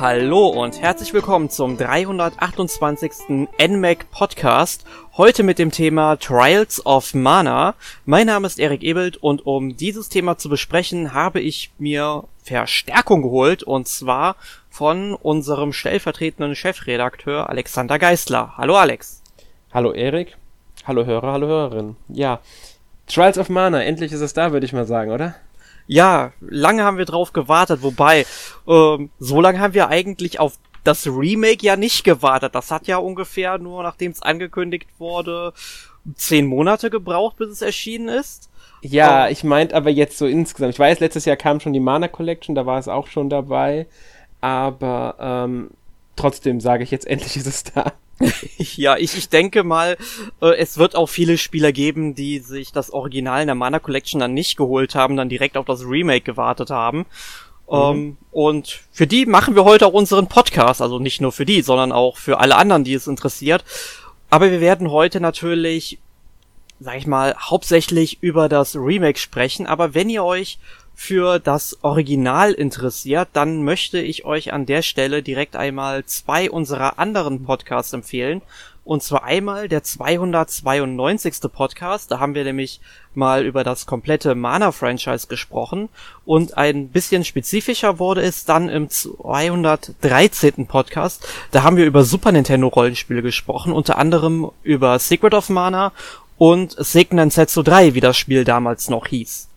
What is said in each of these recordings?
Hallo und herzlich willkommen zum 328. NMAC Podcast. Heute mit dem Thema Trials of Mana. Mein Name ist Erik Ebelt und um dieses Thema zu besprechen, habe ich mir Verstärkung geholt und zwar von unserem stellvertretenden Chefredakteur Alexander Geistler. Hallo Alex. Hallo Erik. Hallo Hörer, hallo Hörerin. Ja, Trials of Mana, endlich ist es da, würde ich mal sagen, oder? Ja, lange haben wir drauf gewartet, wobei, ähm, so lange haben wir eigentlich auf das Remake ja nicht gewartet. Das hat ja ungefähr nur, nachdem es angekündigt wurde, zehn Monate gebraucht, bis es erschienen ist. Ja, oh. ich meinte aber jetzt so insgesamt. Ich weiß, letztes Jahr kam schon die Mana Collection, da war es auch schon dabei. Aber ähm, trotzdem sage ich jetzt, endlich ist es da. ja, ich, ich denke mal, äh, es wird auch viele Spieler geben, die sich das Original in der Mana Collection dann nicht geholt haben, dann direkt auf das Remake gewartet haben. Mhm. Ähm, und für die machen wir heute auch unseren Podcast, also nicht nur für die, sondern auch für alle anderen, die es interessiert. Aber wir werden heute natürlich, sag ich mal, hauptsächlich über das Remake sprechen. Aber wenn ihr euch für das Original interessiert, dann möchte ich euch an der Stelle direkt einmal zwei unserer anderen Podcasts empfehlen. Und zwar einmal der 292. Podcast, da haben wir nämlich mal über das komplette Mana-Franchise gesprochen. Und ein bisschen spezifischer wurde es dann im 213. Podcast, da haben wir über Super Nintendo Rollenspiele gesprochen, unter anderem über Secret of Mana und Seiken Setsu 3, wie das Spiel damals noch hieß.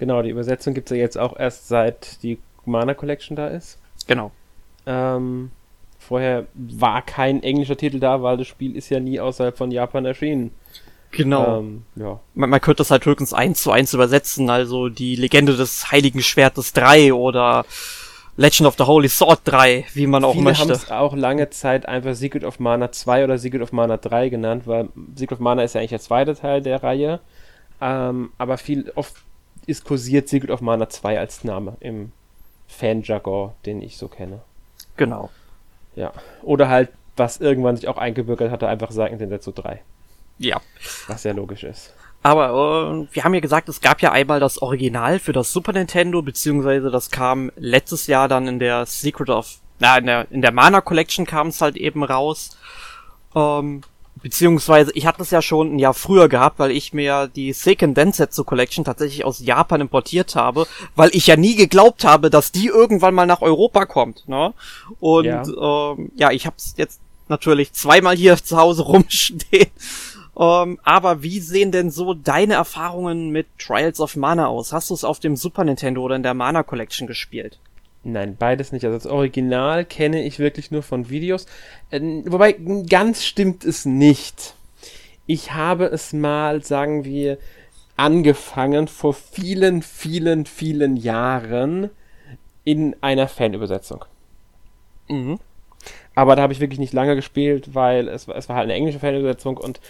Genau, die Übersetzung gibt es ja jetzt auch erst seit die Mana Collection da ist. Genau. Ähm, vorher war kein englischer Titel da, weil das Spiel ist ja nie außerhalb von Japan erschienen. Genau. Ähm, ja. Man, man, könnte das halt höchstens eins zu eins übersetzen, also die Legende des Heiligen Schwertes 3 oder Legend of the Holy Sword 3, wie man auch Viele möchte. haben es auch lange Zeit einfach Secret of Mana 2 oder Secret of Mana 3 genannt, weil Secret of Mana ist ja eigentlich der zweite Teil der Reihe. Ähm, aber viel oft ist kursiert Secret of Mana 2 als Name im Fan-Jargon, den ich so kenne. Genau. Ja. Oder halt, was irgendwann sich auch eingebürgert hatte, einfach sagen den dazu 3. Ja. Was sehr logisch ist. Aber äh, wir haben ja gesagt, es gab ja einmal das Original für das Super Nintendo, beziehungsweise das kam letztes Jahr dann in der Secret of, na, in der, in der Mana Collection kam es halt eben raus. Ähm, Beziehungsweise, ich hatte es ja schon ein Jahr früher gehabt, weil ich mir die Seiken Densetsu Collection tatsächlich aus Japan importiert habe, weil ich ja nie geglaubt habe, dass die irgendwann mal nach Europa kommt. Ne? Und ja, ähm, ja ich habe es jetzt natürlich zweimal hier zu Hause rumstehen. Ähm, aber wie sehen denn so deine Erfahrungen mit Trials of Mana aus? Hast du es auf dem Super Nintendo oder in der Mana Collection gespielt? Nein, beides nicht. Also das Original kenne ich wirklich nur von Videos. Ähm, wobei, ganz stimmt es nicht. Ich habe es mal, sagen wir, angefangen vor vielen, vielen, vielen Jahren in einer Fanübersetzung. Mhm. Aber da habe ich wirklich nicht lange gespielt, weil es, es war halt eine englische Fanübersetzung und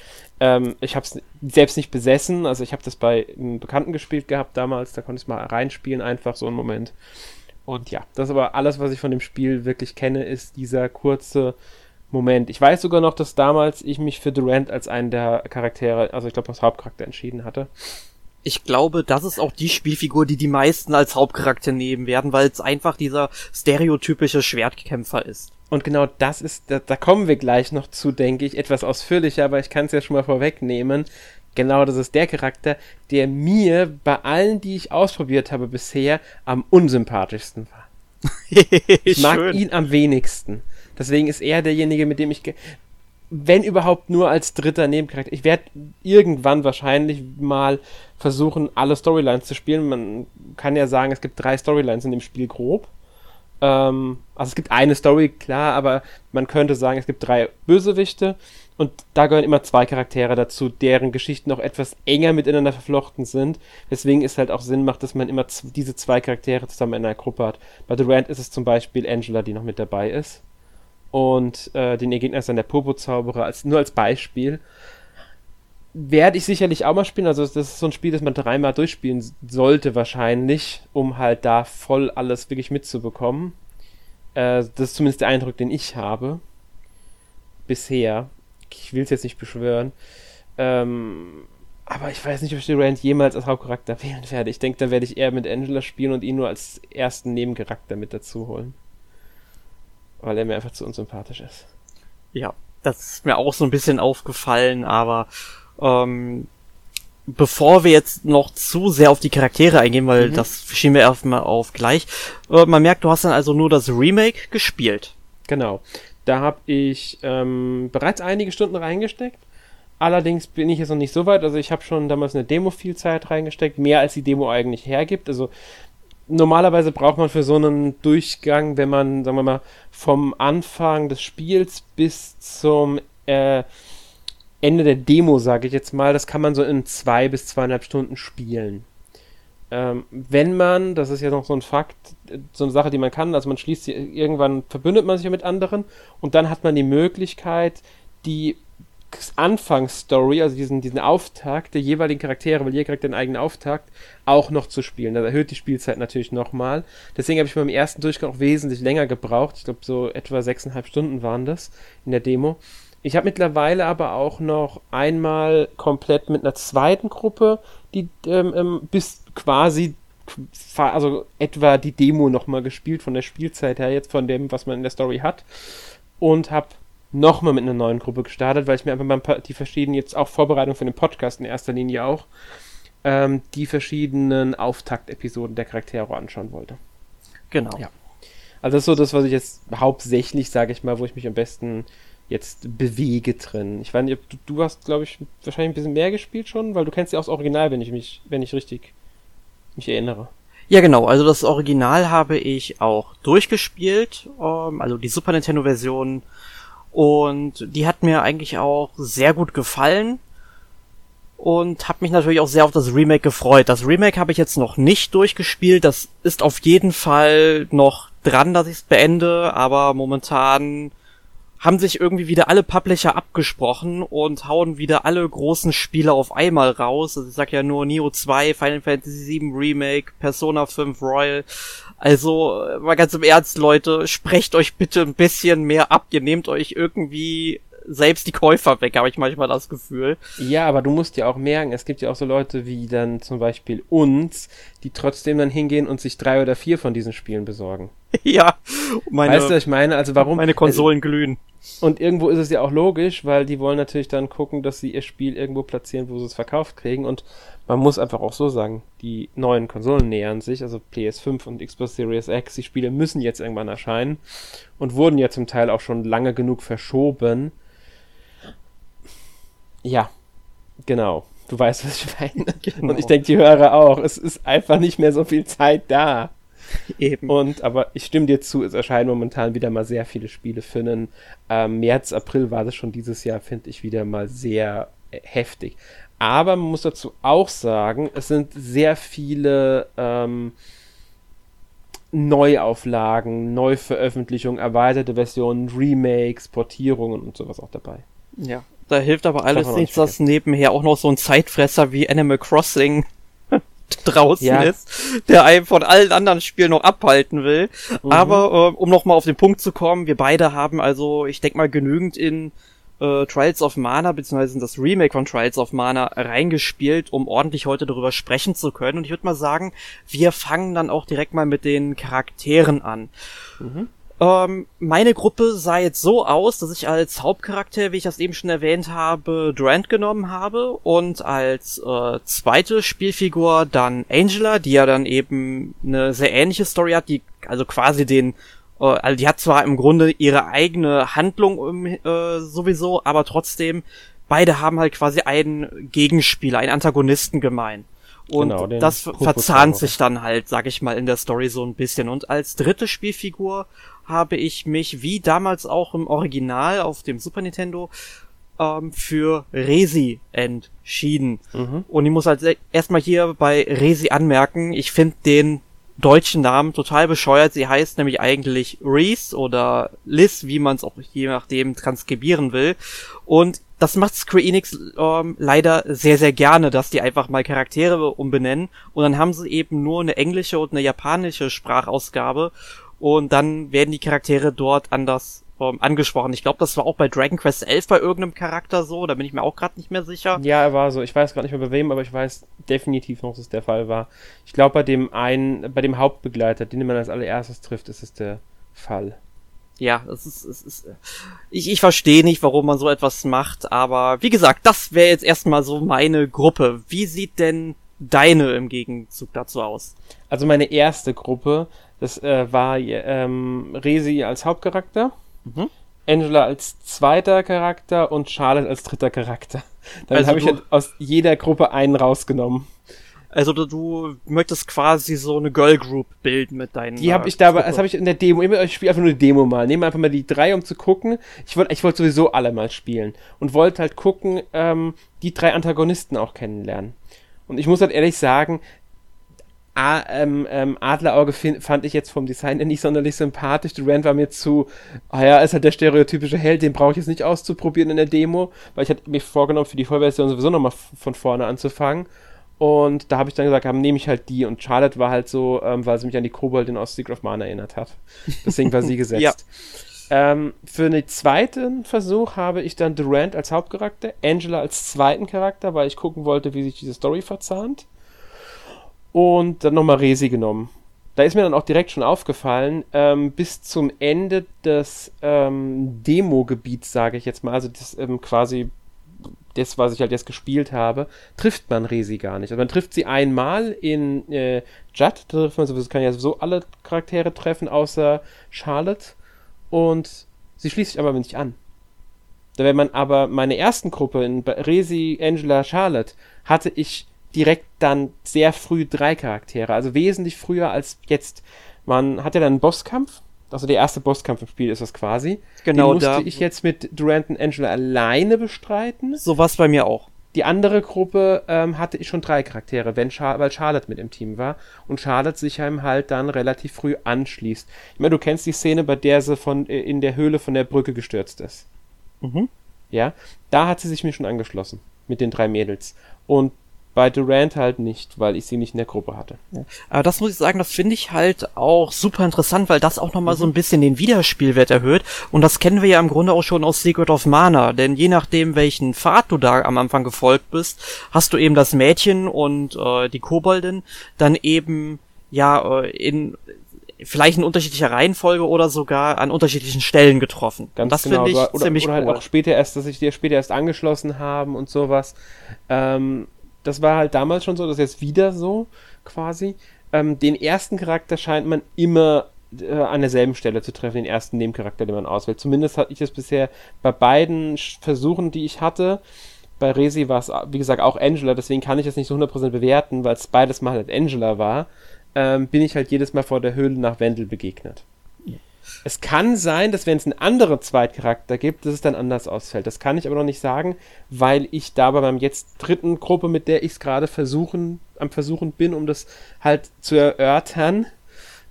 ähm, ich habe es selbst nicht besessen. Also ich habe das bei einem Bekannten gespielt gehabt damals, da konnte ich es mal reinspielen, einfach so einen Moment. Und ja, das ist aber alles, was ich von dem Spiel wirklich kenne, ist dieser kurze Moment. Ich weiß sogar noch, dass damals ich mich für Durant als einen der Charaktere, also ich glaube als Hauptcharakter entschieden hatte. Ich glaube, das ist auch die Spielfigur, die die meisten als Hauptcharakter nehmen werden, weil es einfach dieser stereotypische Schwertkämpfer ist. Und genau das ist, da, da kommen wir gleich noch zu, denke ich, etwas ausführlicher, aber ich kann es ja schon mal vorwegnehmen. Genau, das ist der Charakter, der mir bei allen, die ich ausprobiert habe bisher, am unsympathischsten war. ich mag Schön. ihn am wenigsten. Deswegen ist er derjenige, mit dem ich, wenn überhaupt nur als dritter Nebencharakter. Ich werde irgendwann wahrscheinlich mal versuchen, alle Storylines zu spielen. Man kann ja sagen, es gibt drei Storylines in dem Spiel grob. Ähm, also es gibt eine Story, klar, aber man könnte sagen, es gibt drei Bösewichte und da gehören immer zwei Charaktere dazu, deren Geschichten noch etwas enger miteinander verflochten sind. Deswegen ist halt auch Sinn macht, dass man immer diese zwei Charaktere zusammen in einer Gruppe hat. Bei Durant ist es zum Beispiel Angela, die noch mit dabei ist. Und äh, den ihr Gegner ist dann der Popo-Zauberer, als, nur als Beispiel. Werde ich sicherlich auch mal spielen. Also, das ist so ein Spiel, das man dreimal durchspielen sollte, wahrscheinlich, um halt da voll alles wirklich mitzubekommen. Äh, das ist zumindest der Eindruck, den ich habe. Bisher ich will es jetzt nicht beschwören. Ähm, aber ich weiß nicht, ob ich Durant jemals als Hauptcharakter wählen werde. Ich denke, da werde ich eher mit Angela spielen und ihn nur als ersten Nebencharakter mit dazu holen. weil er mir einfach zu unsympathisch ist. Ja, das ist mir auch so ein bisschen aufgefallen, aber ähm, bevor wir jetzt noch zu sehr auf die Charaktere eingehen, weil mhm. das schieben wir erstmal auf gleich, äh, man merkt, du hast dann also nur das Remake gespielt. Genau. Da habe ich ähm, bereits einige Stunden reingesteckt. Allerdings bin ich jetzt noch nicht so weit. Also ich habe schon damals eine Demo viel Zeit reingesteckt, mehr als die Demo eigentlich hergibt. Also normalerweise braucht man für so einen Durchgang, wenn man, sagen wir mal, vom Anfang des Spiels bis zum äh, Ende der Demo, sage ich jetzt mal, das kann man so in zwei bis zweieinhalb Stunden spielen. Ähm, wenn man, das ist ja noch so ein Fakt, so eine Sache, die man kann, also man schließt sie, irgendwann verbündet man sich ja mit anderen und dann hat man die Möglichkeit, die Anfangsstory, also diesen, diesen Auftakt der jeweiligen Charaktere, weil jeder Charakter einen eigenen Auftakt, auch noch zu spielen. Das erhöht die Spielzeit natürlich nochmal. Deswegen habe ich beim ersten Durchgang auch wesentlich länger gebraucht. Ich glaube, so etwa sechseinhalb Stunden waren das in der Demo. Ich habe mittlerweile aber auch noch einmal komplett mit einer zweiten Gruppe, die ähm, ähm, bis quasi also etwa die Demo nochmal gespielt von der Spielzeit her, jetzt von dem, was man in der Story hat. Und habe nochmal mit einer neuen Gruppe gestartet, weil ich mir einfach mal die verschiedenen, jetzt auch Vorbereitung für den Podcast in erster Linie auch, ähm, die verschiedenen Auftaktepisoden der Charaktere anschauen wollte. Genau. Ja. Also das ist so das, was ich jetzt hauptsächlich, sage ich mal, wo ich mich am besten jetzt bewege drin. Ich weiß nicht, du, du hast, glaube ich, wahrscheinlich ein bisschen mehr gespielt schon, weil du kennst ja auch das Original, wenn ich mich, wenn ich richtig mich erinnere. Ja, genau. Also das Original habe ich auch durchgespielt. Ähm, also die Super Nintendo-Version und die hat mir eigentlich auch sehr gut gefallen. Und habe mich natürlich auch sehr auf das Remake gefreut. Das Remake habe ich jetzt noch nicht durchgespielt. Das ist auf jeden Fall noch dran, dass ich es beende. Aber momentan haben sich irgendwie wieder alle Publisher abgesprochen und hauen wieder alle großen Spiele auf einmal raus. Also ich sag ja nur Neo 2, Final Fantasy VII Remake, Persona 5 Royal. Also, äh, mal ganz im Ernst, Leute, sprecht euch bitte ein bisschen mehr ab. Ihr nehmt euch irgendwie selbst die Käufer weg, habe ich manchmal das Gefühl. Ja, aber du musst ja auch merken, es gibt ja auch so Leute wie dann zum Beispiel uns, die trotzdem dann hingehen und sich drei oder vier von diesen Spielen besorgen. ja. Meine, weißt du, ich meine? Also warum? Meine Konsolen also, glühen. Und irgendwo ist es ja auch logisch, weil die wollen natürlich dann gucken, dass sie ihr Spiel irgendwo platzieren, wo sie es verkauft kriegen. Und man muss einfach auch so sagen, die neuen Konsolen nähern sich, also PS5 und Xbox Series X, die Spiele müssen jetzt irgendwann erscheinen und wurden ja zum Teil auch schon lange genug verschoben. Ja, genau. Du weißt, was ich meine. Genau. Und ich denke, die Hörer auch. Es ist einfach nicht mehr so viel Zeit da. Eben. Und, aber ich stimme dir zu, es erscheinen momentan wieder mal sehr viele Spiele für einen ähm, März, April war das schon dieses Jahr, finde ich wieder mal sehr äh, heftig. Aber man muss dazu auch sagen, es sind sehr viele ähm, Neuauflagen, Neuveröffentlichungen, erweiterte Versionen, Remakes, Portierungen und sowas auch dabei. Ja, da hilft aber alles nichts, dass nebenher auch noch so ein Zeitfresser wie Animal Crossing draußen ja. ist, der einem von allen anderen Spielen noch abhalten will. Mhm. Aber äh, um nochmal auf den Punkt zu kommen, wir beide haben also, ich denke mal, genügend in äh, Trials of Mana, beziehungsweise in das Remake von Trials of Mana reingespielt, um ordentlich heute darüber sprechen zu können. Und ich würde mal sagen, wir fangen dann auch direkt mal mit den Charakteren an. Mhm. Ähm, meine Gruppe sah jetzt so aus, dass ich als Hauptcharakter, wie ich das eben schon erwähnt habe, Durant genommen habe und als äh, zweite Spielfigur dann Angela, die ja dann eben eine sehr ähnliche Story hat, die also quasi den äh, also die hat zwar im Grunde ihre eigene Handlung äh, sowieso, aber trotzdem beide haben halt quasi einen Gegenspieler, einen Antagonisten gemein. Und genau, das verzahnt sich dann halt, sag ich mal, in der Story so ein bisschen. Und als dritte Spielfigur habe ich mich, wie damals auch im Original auf dem Super Nintendo, ähm, für Resi entschieden. Mhm. Und ich muss halt erstmal hier bei Resi anmerken, ich finde den deutschen Namen total bescheuert. Sie heißt nämlich eigentlich Reese oder Liz, wie man es auch je nachdem transkribieren will. Und das macht Square Enix ähm, leider sehr, sehr gerne, dass die einfach mal Charaktere umbenennen. Und dann haben sie eben nur eine englische und eine japanische Sprachausgabe und dann werden die Charaktere dort anders ähm, angesprochen. Ich glaube, das war auch bei Dragon Quest 11 bei irgendeinem Charakter so, da bin ich mir auch gerade nicht mehr sicher. Ja, er war so. Ich weiß gerade nicht mehr bei wem, aber ich weiß definitiv noch, dass es der Fall war. Ich glaube, bei dem einen, bei dem Hauptbegleiter, den man als allererstes trifft, ist es der Fall. ja, es ist, es ist, ich, ich verstehe nicht, warum man so etwas macht, aber wie gesagt, das wäre jetzt erstmal so meine Gruppe. Wie sieht denn deine im Gegenzug dazu aus? Also meine erste Gruppe, das äh, war ähm, Resi als Hauptcharakter, mhm. Angela als zweiter Charakter und Charlotte als dritter Charakter. Dann also habe ich halt aus jeder Gruppe einen rausgenommen. Also du, du möchtest quasi so eine Girl Group bilden mit deinen. Die habe ich da, das habe ich in der Demo. Ich spiele einfach nur die Demo mal. Nehme einfach mal die drei, um zu gucken. Ich wollte, ich wollte sowieso alle mal spielen und wollte halt gucken, ähm, die drei Antagonisten auch kennenlernen. Und ich muss halt ehrlich sagen, A, ähm, ähm, Adlerauge find, fand ich jetzt vom Design nicht sonderlich sympathisch. Durant war mir zu, ah ja, ist halt der stereotypische Held, den brauche ich jetzt nicht auszuprobieren in der Demo, weil ich hatte mir vorgenommen, für die Vollversion sowieso nochmal von vorne anzufangen. Und da habe ich dann gesagt, nehme ich halt die. Und Charlotte war halt so, ähm, weil sie mich an die Koboldin aus Secret of Mana erinnert hat. Deswegen war sie gesetzt. ja. Ähm, für den zweiten Versuch habe ich dann Durant als Hauptcharakter, Angela als zweiten Charakter, weil ich gucken wollte, wie sich diese Story verzahnt. Und dann nochmal Resi genommen. Da ist mir dann auch direkt schon aufgefallen, ähm, bis zum Ende des ähm, Demo-Gebiets, sage ich jetzt mal, also das ähm, quasi das, was ich halt jetzt gespielt habe, trifft man Resi gar nicht. Also man trifft sie einmal in äh, Judd, da trifft man sowieso, kann ja sowieso alle Charaktere treffen, außer Charlotte. Und sie schließt sich aber nicht an. Da wenn man aber meine ersten Gruppe in Resi, Angela, Charlotte, hatte ich direkt dann sehr früh drei Charaktere, also wesentlich früher als jetzt. Man hat ja dann einen Bosskampf, also der erste Bosskampf im Spiel ist das quasi. Genau, Den musste da ich jetzt mit Durant und Angela alleine bestreiten. So was bei mir auch. Die andere Gruppe ähm, hatte ich schon drei Charaktere, wenn Char weil Charlotte mit im Team war und Charlotte sich einem halt dann relativ früh anschließt. Ich meine, du kennst die Szene, bei der sie von äh, in der Höhle von der Brücke gestürzt ist. Mhm. Ja, da hat sie sich mir schon angeschlossen mit den drei Mädels. Und bei Durant halt nicht, weil ich sie nicht in der Gruppe hatte. Ja. Aber das muss ich sagen, das finde ich halt auch super interessant, weil das auch nochmal mhm. so ein bisschen den Wiederspielwert erhöht. Und das kennen wir ja im Grunde auch schon aus Secret of Mana, denn je nachdem, welchen Pfad du da am Anfang gefolgt bist, hast du eben das Mädchen und äh, die Koboldin dann eben ja äh, in vielleicht in unterschiedlicher Reihenfolge oder sogar an unterschiedlichen Stellen getroffen. Ganz das genau. finde ich oder, ziemlich oder halt cool. auch später erst, dass sich dir später erst angeschlossen haben und sowas. Ähm, das war halt damals schon so, das ist jetzt wieder so quasi. Ähm, den ersten Charakter scheint man immer äh, an derselben Stelle zu treffen, den ersten Nebencharakter, den man auswählt. Zumindest hatte ich das bisher bei beiden Versuchen, die ich hatte. Bei Resi war es, wie gesagt, auch Angela, deswegen kann ich das nicht so 100% bewerten, weil es beides Mal halt Angela war. Ähm, bin ich halt jedes Mal vor der Höhle nach Wendel begegnet. Es kann sein, dass wenn es einen anderen Zweitcharakter gibt, dass es dann anders ausfällt. Das kann ich aber noch nicht sagen, weil ich da bei meinem jetzt dritten Gruppe, mit der ich es gerade versuchen, am Versuchen bin, um das halt zu erörtern.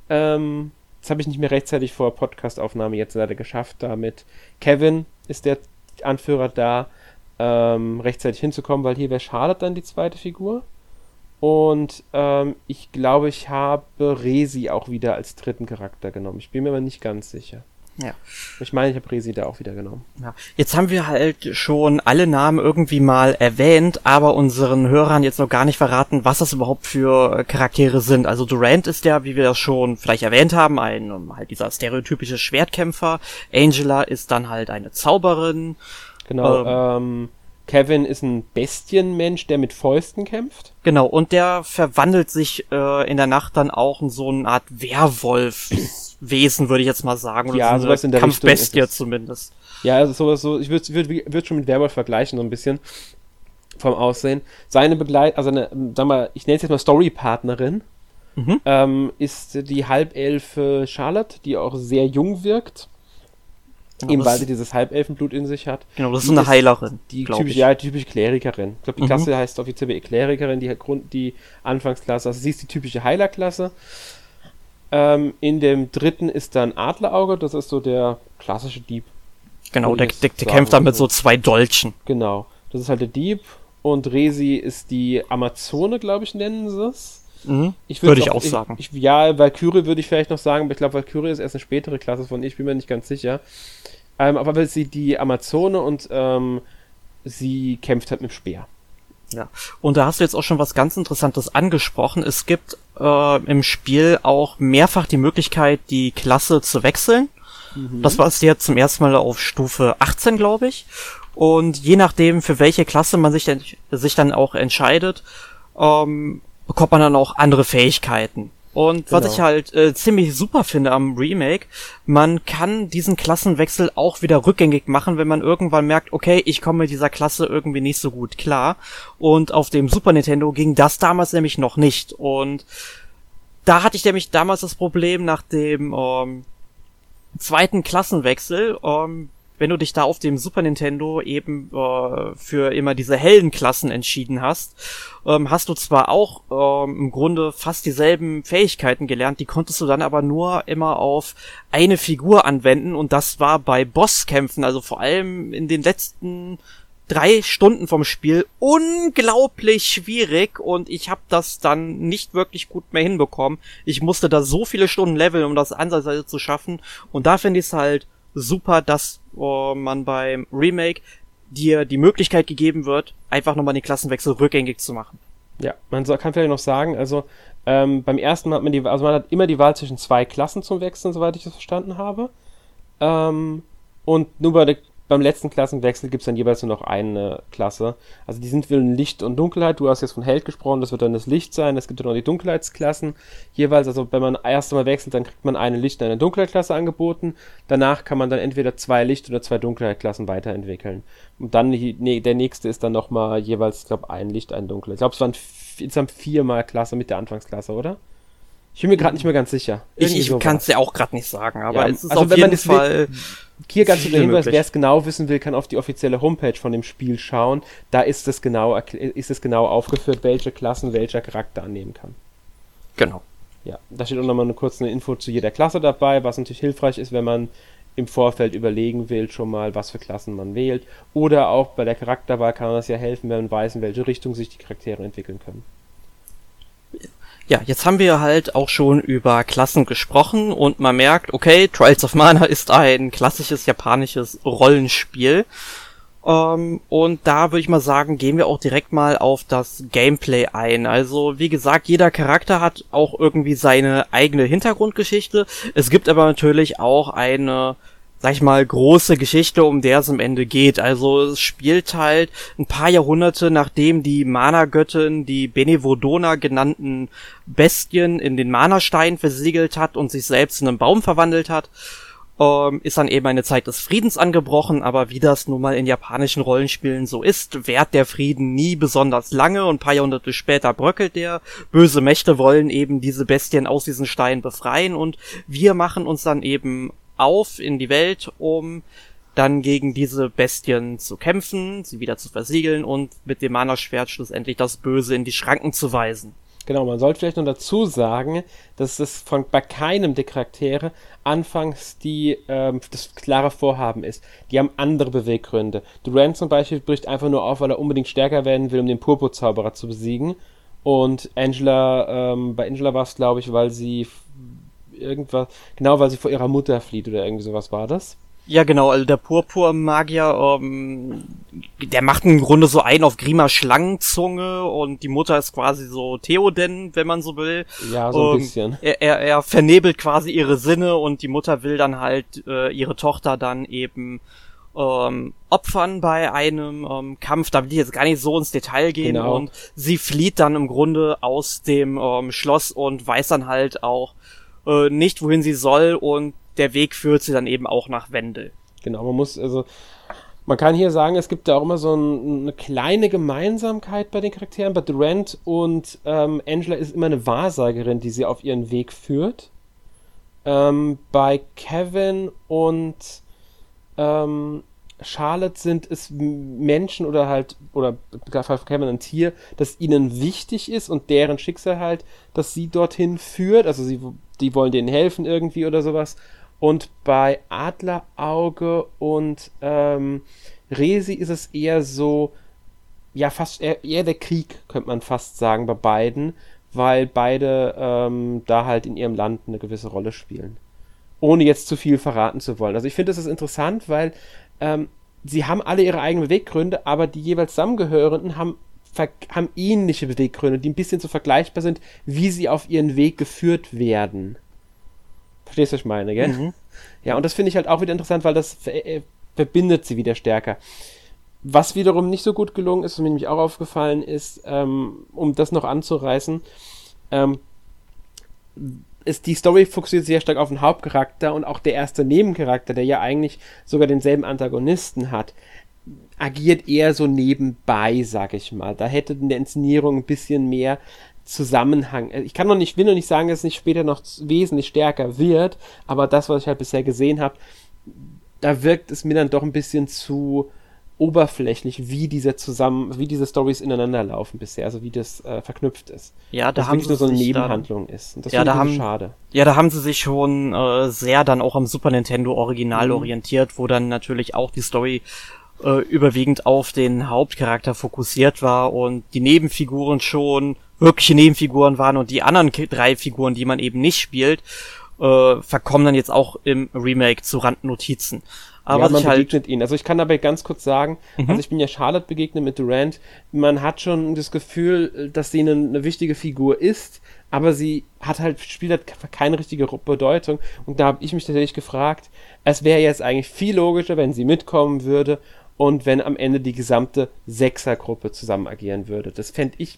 Ähm, das habe ich nicht mehr rechtzeitig vor Podcastaufnahme jetzt leider geschafft. Damit Kevin ist der Anführer da, ähm, rechtzeitig hinzukommen, weil hier wäre Charlotte dann die zweite Figur. Und ähm, ich glaube, ich habe Resi auch wieder als dritten Charakter genommen. Ich bin mir aber nicht ganz sicher. Ja. Ich meine, ich habe Resi da auch wieder genommen. Ja. Jetzt haben wir halt schon alle Namen irgendwie mal erwähnt, aber unseren Hörern jetzt noch gar nicht verraten, was das überhaupt für Charaktere sind. Also Durant ist ja, wie wir das schon vielleicht erwähnt haben, ein halt dieser stereotypische Schwertkämpfer. Angela ist dann halt eine Zauberin. Genau. Ähm, ähm Kevin ist ein Bestienmensch, der mit Fäusten kämpft. Genau, und der verwandelt sich äh, in der Nacht dann auch in so eine Art Werwolf-Wesen, würde ich jetzt mal sagen. Oder ja, so sowas in der Kampfbestie zumindest. Ja, also sowas so, ich würde würd, würd schon mit Werwolf vergleichen, so ein bisschen vom Aussehen. Seine Begleit, also eine, sag mal, ich nenne es jetzt mal Storypartnerin, mhm. ähm, ist die Halbelfe Charlotte, die auch sehr jung wirkt. Genau, Eben weil sie dieses Halbelfenblut in sich hat. Genau, das ist eine Heilerin. Die typisch, ja, die typische Klerikerin. Ich glaube, die mhm. Klasse heißt offiziell Klerikerin, die Grund, die Anfangsklasse. Also sie ist die typische Heilerklasse. Ähm, in dem dritten ist dann Adlerauge, das ist so der klassische Dieb. Genau, der, der, der kämpft dann mit so zwei Dolchen. Genau, das ist halt der Dieb. Und Resi ist die Amazone, glaube ich, nennen sie es. Mhm. Ich würde ich auch, auch sagen. Ich, ja, Valkyrie würde ich vielleicht noch sagen, aber ich glaube, Valkyrie ist erst eine spätere Klasse von ich, bin mir nicht ganz sicher. Ähm, aber sie die Amazone und ähm, sie kämpft halt mit dem Speer. Ja, und da hast du jetzt auch schon was ganz Interessantes angesprochen. Es gibt äh, im Spiel auch mehrfach die Möglichkeit, die Klasse zu wechseln. Mhm. Das war es jetzt zum ersten Mal auf Stufe 18, glaube ich. Und je nachdem, für welche Klasse man sich, denn, sich dann auch entscheidet, ähm, bekommt man dann auch andere Fähigkeiten. Und genau. was ich halt äh, ziemlich super finde am Remake, man kann diesen Klassenwechsel auch wieder rückgängig machen, wenn man irgendwann merkt, okay, ich komme mit dieser Klasse irgendwie nicht so gut klar. Und auf dem Super Nintendo ging das damals nämlich noch nicht. Und da hatte ich nämlich damals das Problem nach dem ähm, zweiten Klassenwechsel, ähm, wenn du dich da auf dem Super Nintendo eben äh, für immer diese hellen Klassen entschieden hast, ähm, hast du zwar auch ähm, im Grunde fast dieselben Fähigkeiten gelernt, die konntest du dann aber nur immer auf eine Figur anwenden und das war bei Bosskämpfen, also vor allem in den letzten drei Stunden vom Spiel unglaublich schwierig und ich habe das dann nicht wirklich gut mehr hinbekommen. Ich musste da so viele Stunden leveln, um das ansatzweise zu schaffen und da finde ich es halt super, dass uh, man beim Remake dir die Möglichkeit gegeben wird, einfach nochmal den Klassenwechsel rückgängig zu machen. Ja, man kann vielleicht noch sagen, also ähm, beim ersten Mal hat man die, also man hat immer die Wahl zwischen zwei Klassen zum Wechseln, soweit ich das verstanden habe. Ähm, und nur bei der beim letzten Klassenwechsel gibt es dann jeweils nur noch eine Klasse. Also die sind in Licht und Dunkelheit. Du hast jetzt von Held gesprochen, das wird dann das Licht sein. Es gibt dann noch die Dunkelheitsklassen jeweils. Also wenn man erst einmal wechselt, dann kriegt man eine Licht- und eine Dunkelheitklasse angeboten. Danach kann man dann entweder zwei Licht- oder zwei Dunkelheitklassen weiterentwickeln. Und dann die, der nächste ist dann nochmal jeweils, ich glaube, ein Licht, ein Dunkel. Ich glaube, es waren insgesamt viermal Klasse mit der Anfangsklasse, oder? Ich bin mir gerade nicht mehr ganz sicher. Irgendwie ich ich kann es ja auch gerade nicht sagen, aber ja, es ist also auf jeden Fall. Hier ganz der Hinweis, wer es genau wissen will, kann auf die offizielle Homepage von dem Spiel schauen. Da ist es genau, ist es genau aufgeführt, welche Klassen welcher Charakter annehmen kann. Genau. Ja, da steht auch nochmal eine kurze Info zu jeder Klasse dabei, was natürlich hilfreich ist, wenn man im Vorfeld überlegen will, schon mal, was für Klassen man wählt. Oder auch bei der Charakterwahl kann das ja helfen, wenn man weiß, in welche Richtung sich die Charaktere entwickeln können. Ja, jetzt haben wir halt auch schon über Klassen gesprochen und man merkt, okay, Trials of Mana ist ein klassisches japanisches Rollenspiel. Ähm, und da würde ich mal sagen, gehen wir auch direkt mal auf das Gameplay ein. Also, wie gesagt, jeder Charakter hat auch irgendwie seine eigene Hintergrundgeschichte. Es gibt aber natürlich auch eine sag ich mal, große Geschichte, um der es am Ende geht. Also es spielt halt ein paar Jahrhunderte, nachdem die Mana-Göttin die Benevodona genannten Bestien in den Mana-Stein versiegelt hat und sich selbst in einen Baum verwandelt hat, ähm, ist dann eben eine Zeit des Friedens angebrochen, aber wie das nun mal in japanischen Rollenspielen so ist, währt der Frieden nie besonders lange und ein paar Jahrhunderte später bröckelt der. Böse Mächte wollen eben diese Bestien aus diesen Steinen befreien und wir machen uns dann eben auf in die Welt, um dann gegen diese Bestien zu kämpfen, sie wieder zu versiegeln und mit dem Mana-Schwert schlussendlich das Böse in die Schranken zu weisen. Genau, man sollte vielleicht noch dazu sagen, dass es von bei keinem der Charaktere anfangs die ähm, das klare Vorhaben ist. Die haben andere Beweggründe. Durant zum Beispiel bricht einfach nur auf, weil er unbedingt stärker werden will, um den Purpurzauberer zu besiegen. Und Angela, ähm, bei Angela war es, glaube ich, weil sie irgendwas, genau, weil sie vor ihrer Mutter flieht oder irgendwie sowas war das. Ja, genau, also der Purpur-Magier, ähm, der macht im Grunde so ein auf Grima Schlangenzunge und die Mutter ist quasi so Theoden, wenn man so will. Ja, so ein ähm, bisschen. Er, er, er vernebelt quasi ihre Sinne und die Mutter will dann halt äh, ihre Tochter dann eben ähm, opfern bei einem ähm, Kampf. Da will ich jetzt gar nicht so ins Detail gehen genau. und sie flieht dann im Grunde aus dem ähm, Schloss und weiß dann halt auch, äh, nicht, wohin sie soll und der Weg führt sie dann eben auch nach Wendel. Genau, man muss, also, man kann hier sagen, es gibt da auch immer so ein, eine kleine Gemeinsamkeit bei den Charakteren. Bei Durant und ähm, Angela ist immer eine Wahrsagerin, die sie auf ihren Weg führt. Ähm, bei Kevin und ähm, Charlotte sind es Menschen oder halt, oder Kevin ein Tier, das ihnen wichtig ist und deren Schicksal halt, dass sie dorthin führt. Also sie die wollen denen helfen irgendwie oder sowas. Und bei Adlerauge und ähm, Resi ist es eher so, ja, fast eher, eher, der Krieg, könnte man fast sagen, bei beiden, weil beide ähm, da halt in ihrem Land eine gewisse Rolle spielen. Ohne jetzt zu viel verraten zu wollen. Also ich finde das ist interessant, weil ähm, sie haben alle ihre eigenen Beweggründe, aber die jeweils zusammengehörenden haben haben ähnliche Beweggründe, die ein bisschen so vergleichbar sind, wie sie auf ihren Weg geführt werden. Verstehst du, was ich meine, gell? Mhm. Ja, und das finde ich halt auch wieder interessant, weil das äh, verbindet sie wieder stärker. Was wiederum nicht so gut gelungen ist, und mir nämlich auch aufgefallen ist, ähm, um das noch anzureißen, ähm, ist die Story fokussiert sehr stark auf den Hauptcharakter und auch der erste Nebencharakter, der ja eigentlich sogar denselben Antagonisten hat, agiert eher so nebenbei, sag ich mal. Da hätte in der Inszenierung ein bisschen mehr Zusammenhang. Ich kann noch nicht, will noch nicht sagen, dass es nicht später noch wesentlich stärker wird, aber das, was ich halt bisher gesehen habe, da wirkt es mir dann doch ein bisschen zu oberflächlich, wie diese zusammen, wie diese Stories ineinander laufen bisher, also wie das äh, verknüpft ist. Ja, da haben sie nur so eine Nebenhandlung da, ist. Und das ja, da haben, schade. Ja, da haben sie sich schon äh, sehr dann auch am Super Nintendo Original mhm. orientiert, wo dann natürlich auch die Story äh, überwiegend auf den Hauptcharakter fokussiert war und die Nebenfiguren schon wirkliche Nebenfiguren waren und die anderen drei Figuren, die man eben nicht spielt, äh, verkommen dann jetzt auch im Remake zu Randnotizen. Aber ja, man halt begegnet ihnen. Also ich kann dabei ganz kurz sagen, mhm. also ich bin ja Charlotte begegnet mit Durant. Man hat schon das Gefühl, dass sie eine, eine wichtige Figur ist, aber sie hat halt, spielt halt keine richtige Bedeutung. Und da habe ich mich tatsächlich gefragt, es wäre jetzt eigentlich viel logischer, wenn sie mitkommen würde und wenn am Ende die gesamte Sechsergruppe zusammen agieren würde. Das fände ich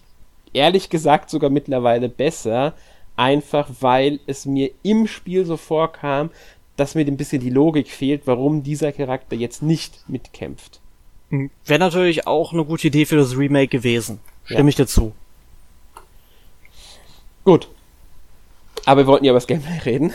ehrlich gesagt sogar mittlerweile besser, einfach weil es mir im Spiel so vorkam, dass mir ein bisschen die Logik fehlt, warum dieser Charakter jetzt nicht mitkämpft. Hm. Wäre natürlich auch eine gute Idee für das Remake gewesen. Stimme ja. ich dazu. Gut. Aber wir wollten ja über das Gameplay reden.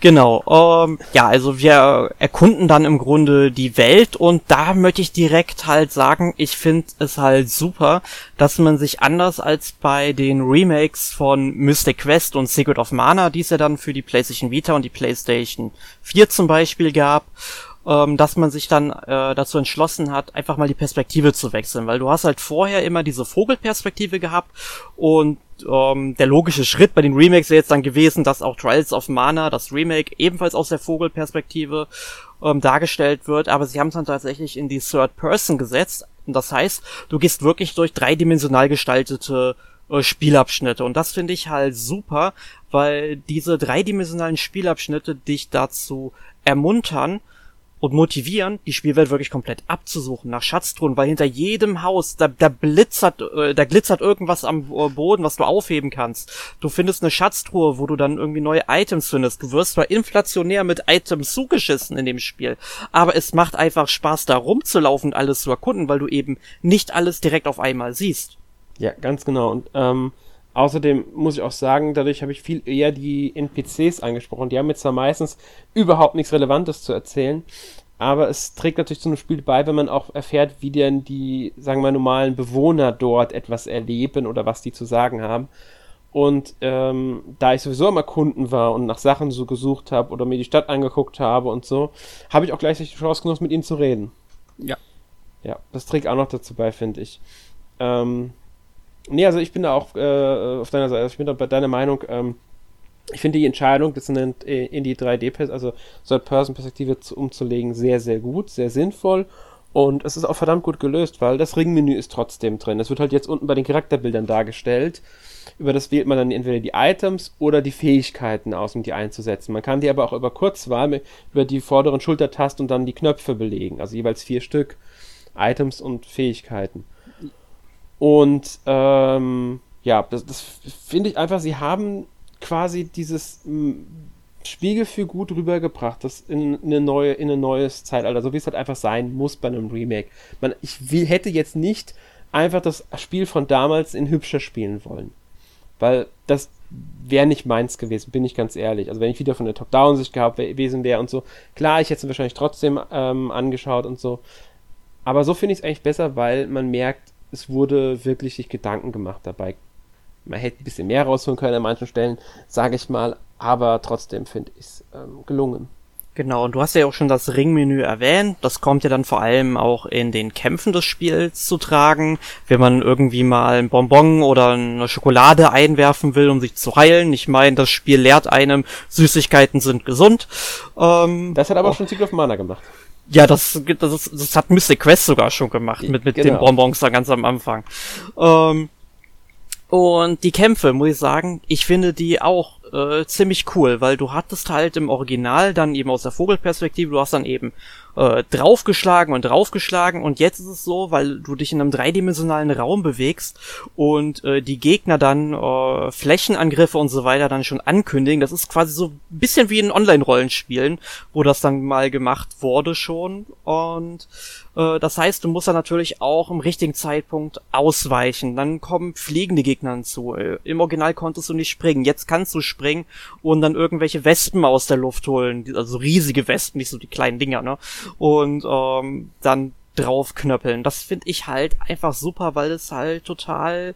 Genau. Ähm, ja, also wir erkunden dann im Grunde die Welt und da möchte ich direkt halt sagen, ich finde es halt super, dass man sich anders als bei den Remakes von Mystic Quest und Secret of Mana, die es ja dann für die PlayStation Vita und die PlayStation 4 zum Beispiel gab, ähm, dass man sich dann äh, dazu entschlossen hat, einfach mal die Perspektive zu wechseln, weil du hast halt vorher immer diese Vogelperspektive gehabt und ähm, der logische Schritt bei den Remakes wäre jetzt dann gewesen, dass auch Trials of Mana, das Remake, ebenfalls aus der Vogelperspektive ähm, dargestellt wird, aber sie haben es dann tatsächlich in die Third Person gesetzt. Und das heißt, du gehst wirklich durch dreidimensional gestaltete äh, Spielabschnitte. Und das finde ich halt super, weil diese dreidimensionalen Spielabschnitte dich dazu ermuntern, und motivieren, die Spielwelt wirklich komplett abzusuchen nach Schatztruhen, weil hinter jedem Haus, da, da blitzert, äh, da glitzert irgendwas am äh, Boden, was du aufheben kannst. Du findest eine Schatztruhe, wo du dann irgendwie neue Items findest. Du wirst zwar inflationär mit Items zugeschissen in dem Spiel, aber es macht einfach Spaß, da rumzulaufen und alles zu erkunden, weil du eben nicht alles direkt auf einmal siehst. Ja, ganz genau. Und ähm, Außerdem muss ich auch sagen, dadurch habe ich viel eher die NPCs angesprochen. Die haben jetzt zwar meistens überhaupt nichts Relevantes zu erzählen, aber es trägt natürlich zu einem Spiel bei, wenn man auch erfährt, wie denn die, sagen wir, normalen Bewohner dort etwas erleben oder was die zu sagen haben. Und ähm, da ich sowieso am Erkunden war und nach Sachen so gesucht habe oder mir die Stadt angeguckt habe und so, habe ich auch gleichzeitig die Chance genutzt, mit ihnen zu reden. Ja. Ja, das trägt auch noch dazu bei, finde ich. Ähm, Nee, also ich bin da auch äh, auf deiner Seite, also ich bin da bei deiner Meinung, ähm, ich finde die Entscheidung, das in, in die 3D, also Third-Person-Perspektive umzulegen, sehr, sehr gut, sehr sinnvoll. Und es ist auch verdammt gut gelöst, weil das Ringmenü ist trotzdem drin. Es wird halt jetzt unten bei den Charakterbildern dargestellt. Über das wählt man dann entweder die Items oder die Fähigkeiten aus, um die einzusetzen. Man kann die aber auch über Kurzwahl über die vorderen Schultertasten und dann die Knöpfe belegen. Also jeweils vier Stück Items und Fähigkeiten. Und ähm, ja, das, das finde ich einfach, sie haben quasi dieses m, Spielgefühl gut rübergebracht, das in, eine neue, in ein neues Zeitalter, so wie es halt einfach sein muss bei einem Remake. Man, ich will, hätte jetzt nicht einfach das Spiel von damals in hübscher spielen wollen. Weil das wäre nicht meins gewesen, bin ich ganz ehrlich. Also wenn ich wieder von der Top-Down-Sicht gehabt gewesen wäre und so, klar, ich hätte es wahrscheinlich trotzdem ähm, angeschaut und so. Aber so finde ich es eigentlich besser, weil man merkt, es wurde wirklich sich Gedanken gemacht dabei. Man hätte ein bisschen mehr rausholen können an manchen Stellen, sage ich mal, aber trotzdem finde ich es ähm, gelungen. Genau, und du hast ja auch schon das Ringmenü erwähnt. Das kommt ja dann vor allem auch in den Kämpfen des Spiels zu tragen. Wenn man irgendwie mal ein Bonbon oder eine Schokolade einwerfen will, um sich zu heilen. Ich meine, das Spiel lehrt einem, Süßigkeiten sind gesund. Ähm, das hat aber oh. schon Secret of Mana gemacht. Ja, das, das, das hat Mystic Quest sogar schon gemacht, mit, mit genau. den Bonbons da ganz am Anfang. Ähm, und die Kämpfe, muss ich sagen, ich finde die auch äh, ziemlich cool, weil du hattest halt im Original dann eben aus der Vogelperspektive, du hast dann eben äh, draufgeschlagen und draufgeschlagen und jetzt ist es so, weil du dich in einem dreidimensionalen Raum bewegst und äh, die Gegner dann äh, Flächenangriffe und so weiter dann schon ankündigen. Das ist quasi so ein bisschen wie in Online-Rollenspielen, wo das dann mal gemacht wurde schon und das heißt, du musst dann natürlich auch im richtigen Zeitpunkt ausweichen. Dann kommen fliegende Gegner hinzu. Äh, Im Original konntest du nicht springen. Jetzt kannst du springen und dann irgendwelche Wespen aus der Luft holen. Also riesige Wespen, nicht so die kleinen Dinger, ne? und ähm, dann draufknöppeln. Das finde ich halt einfach super, weil es halt total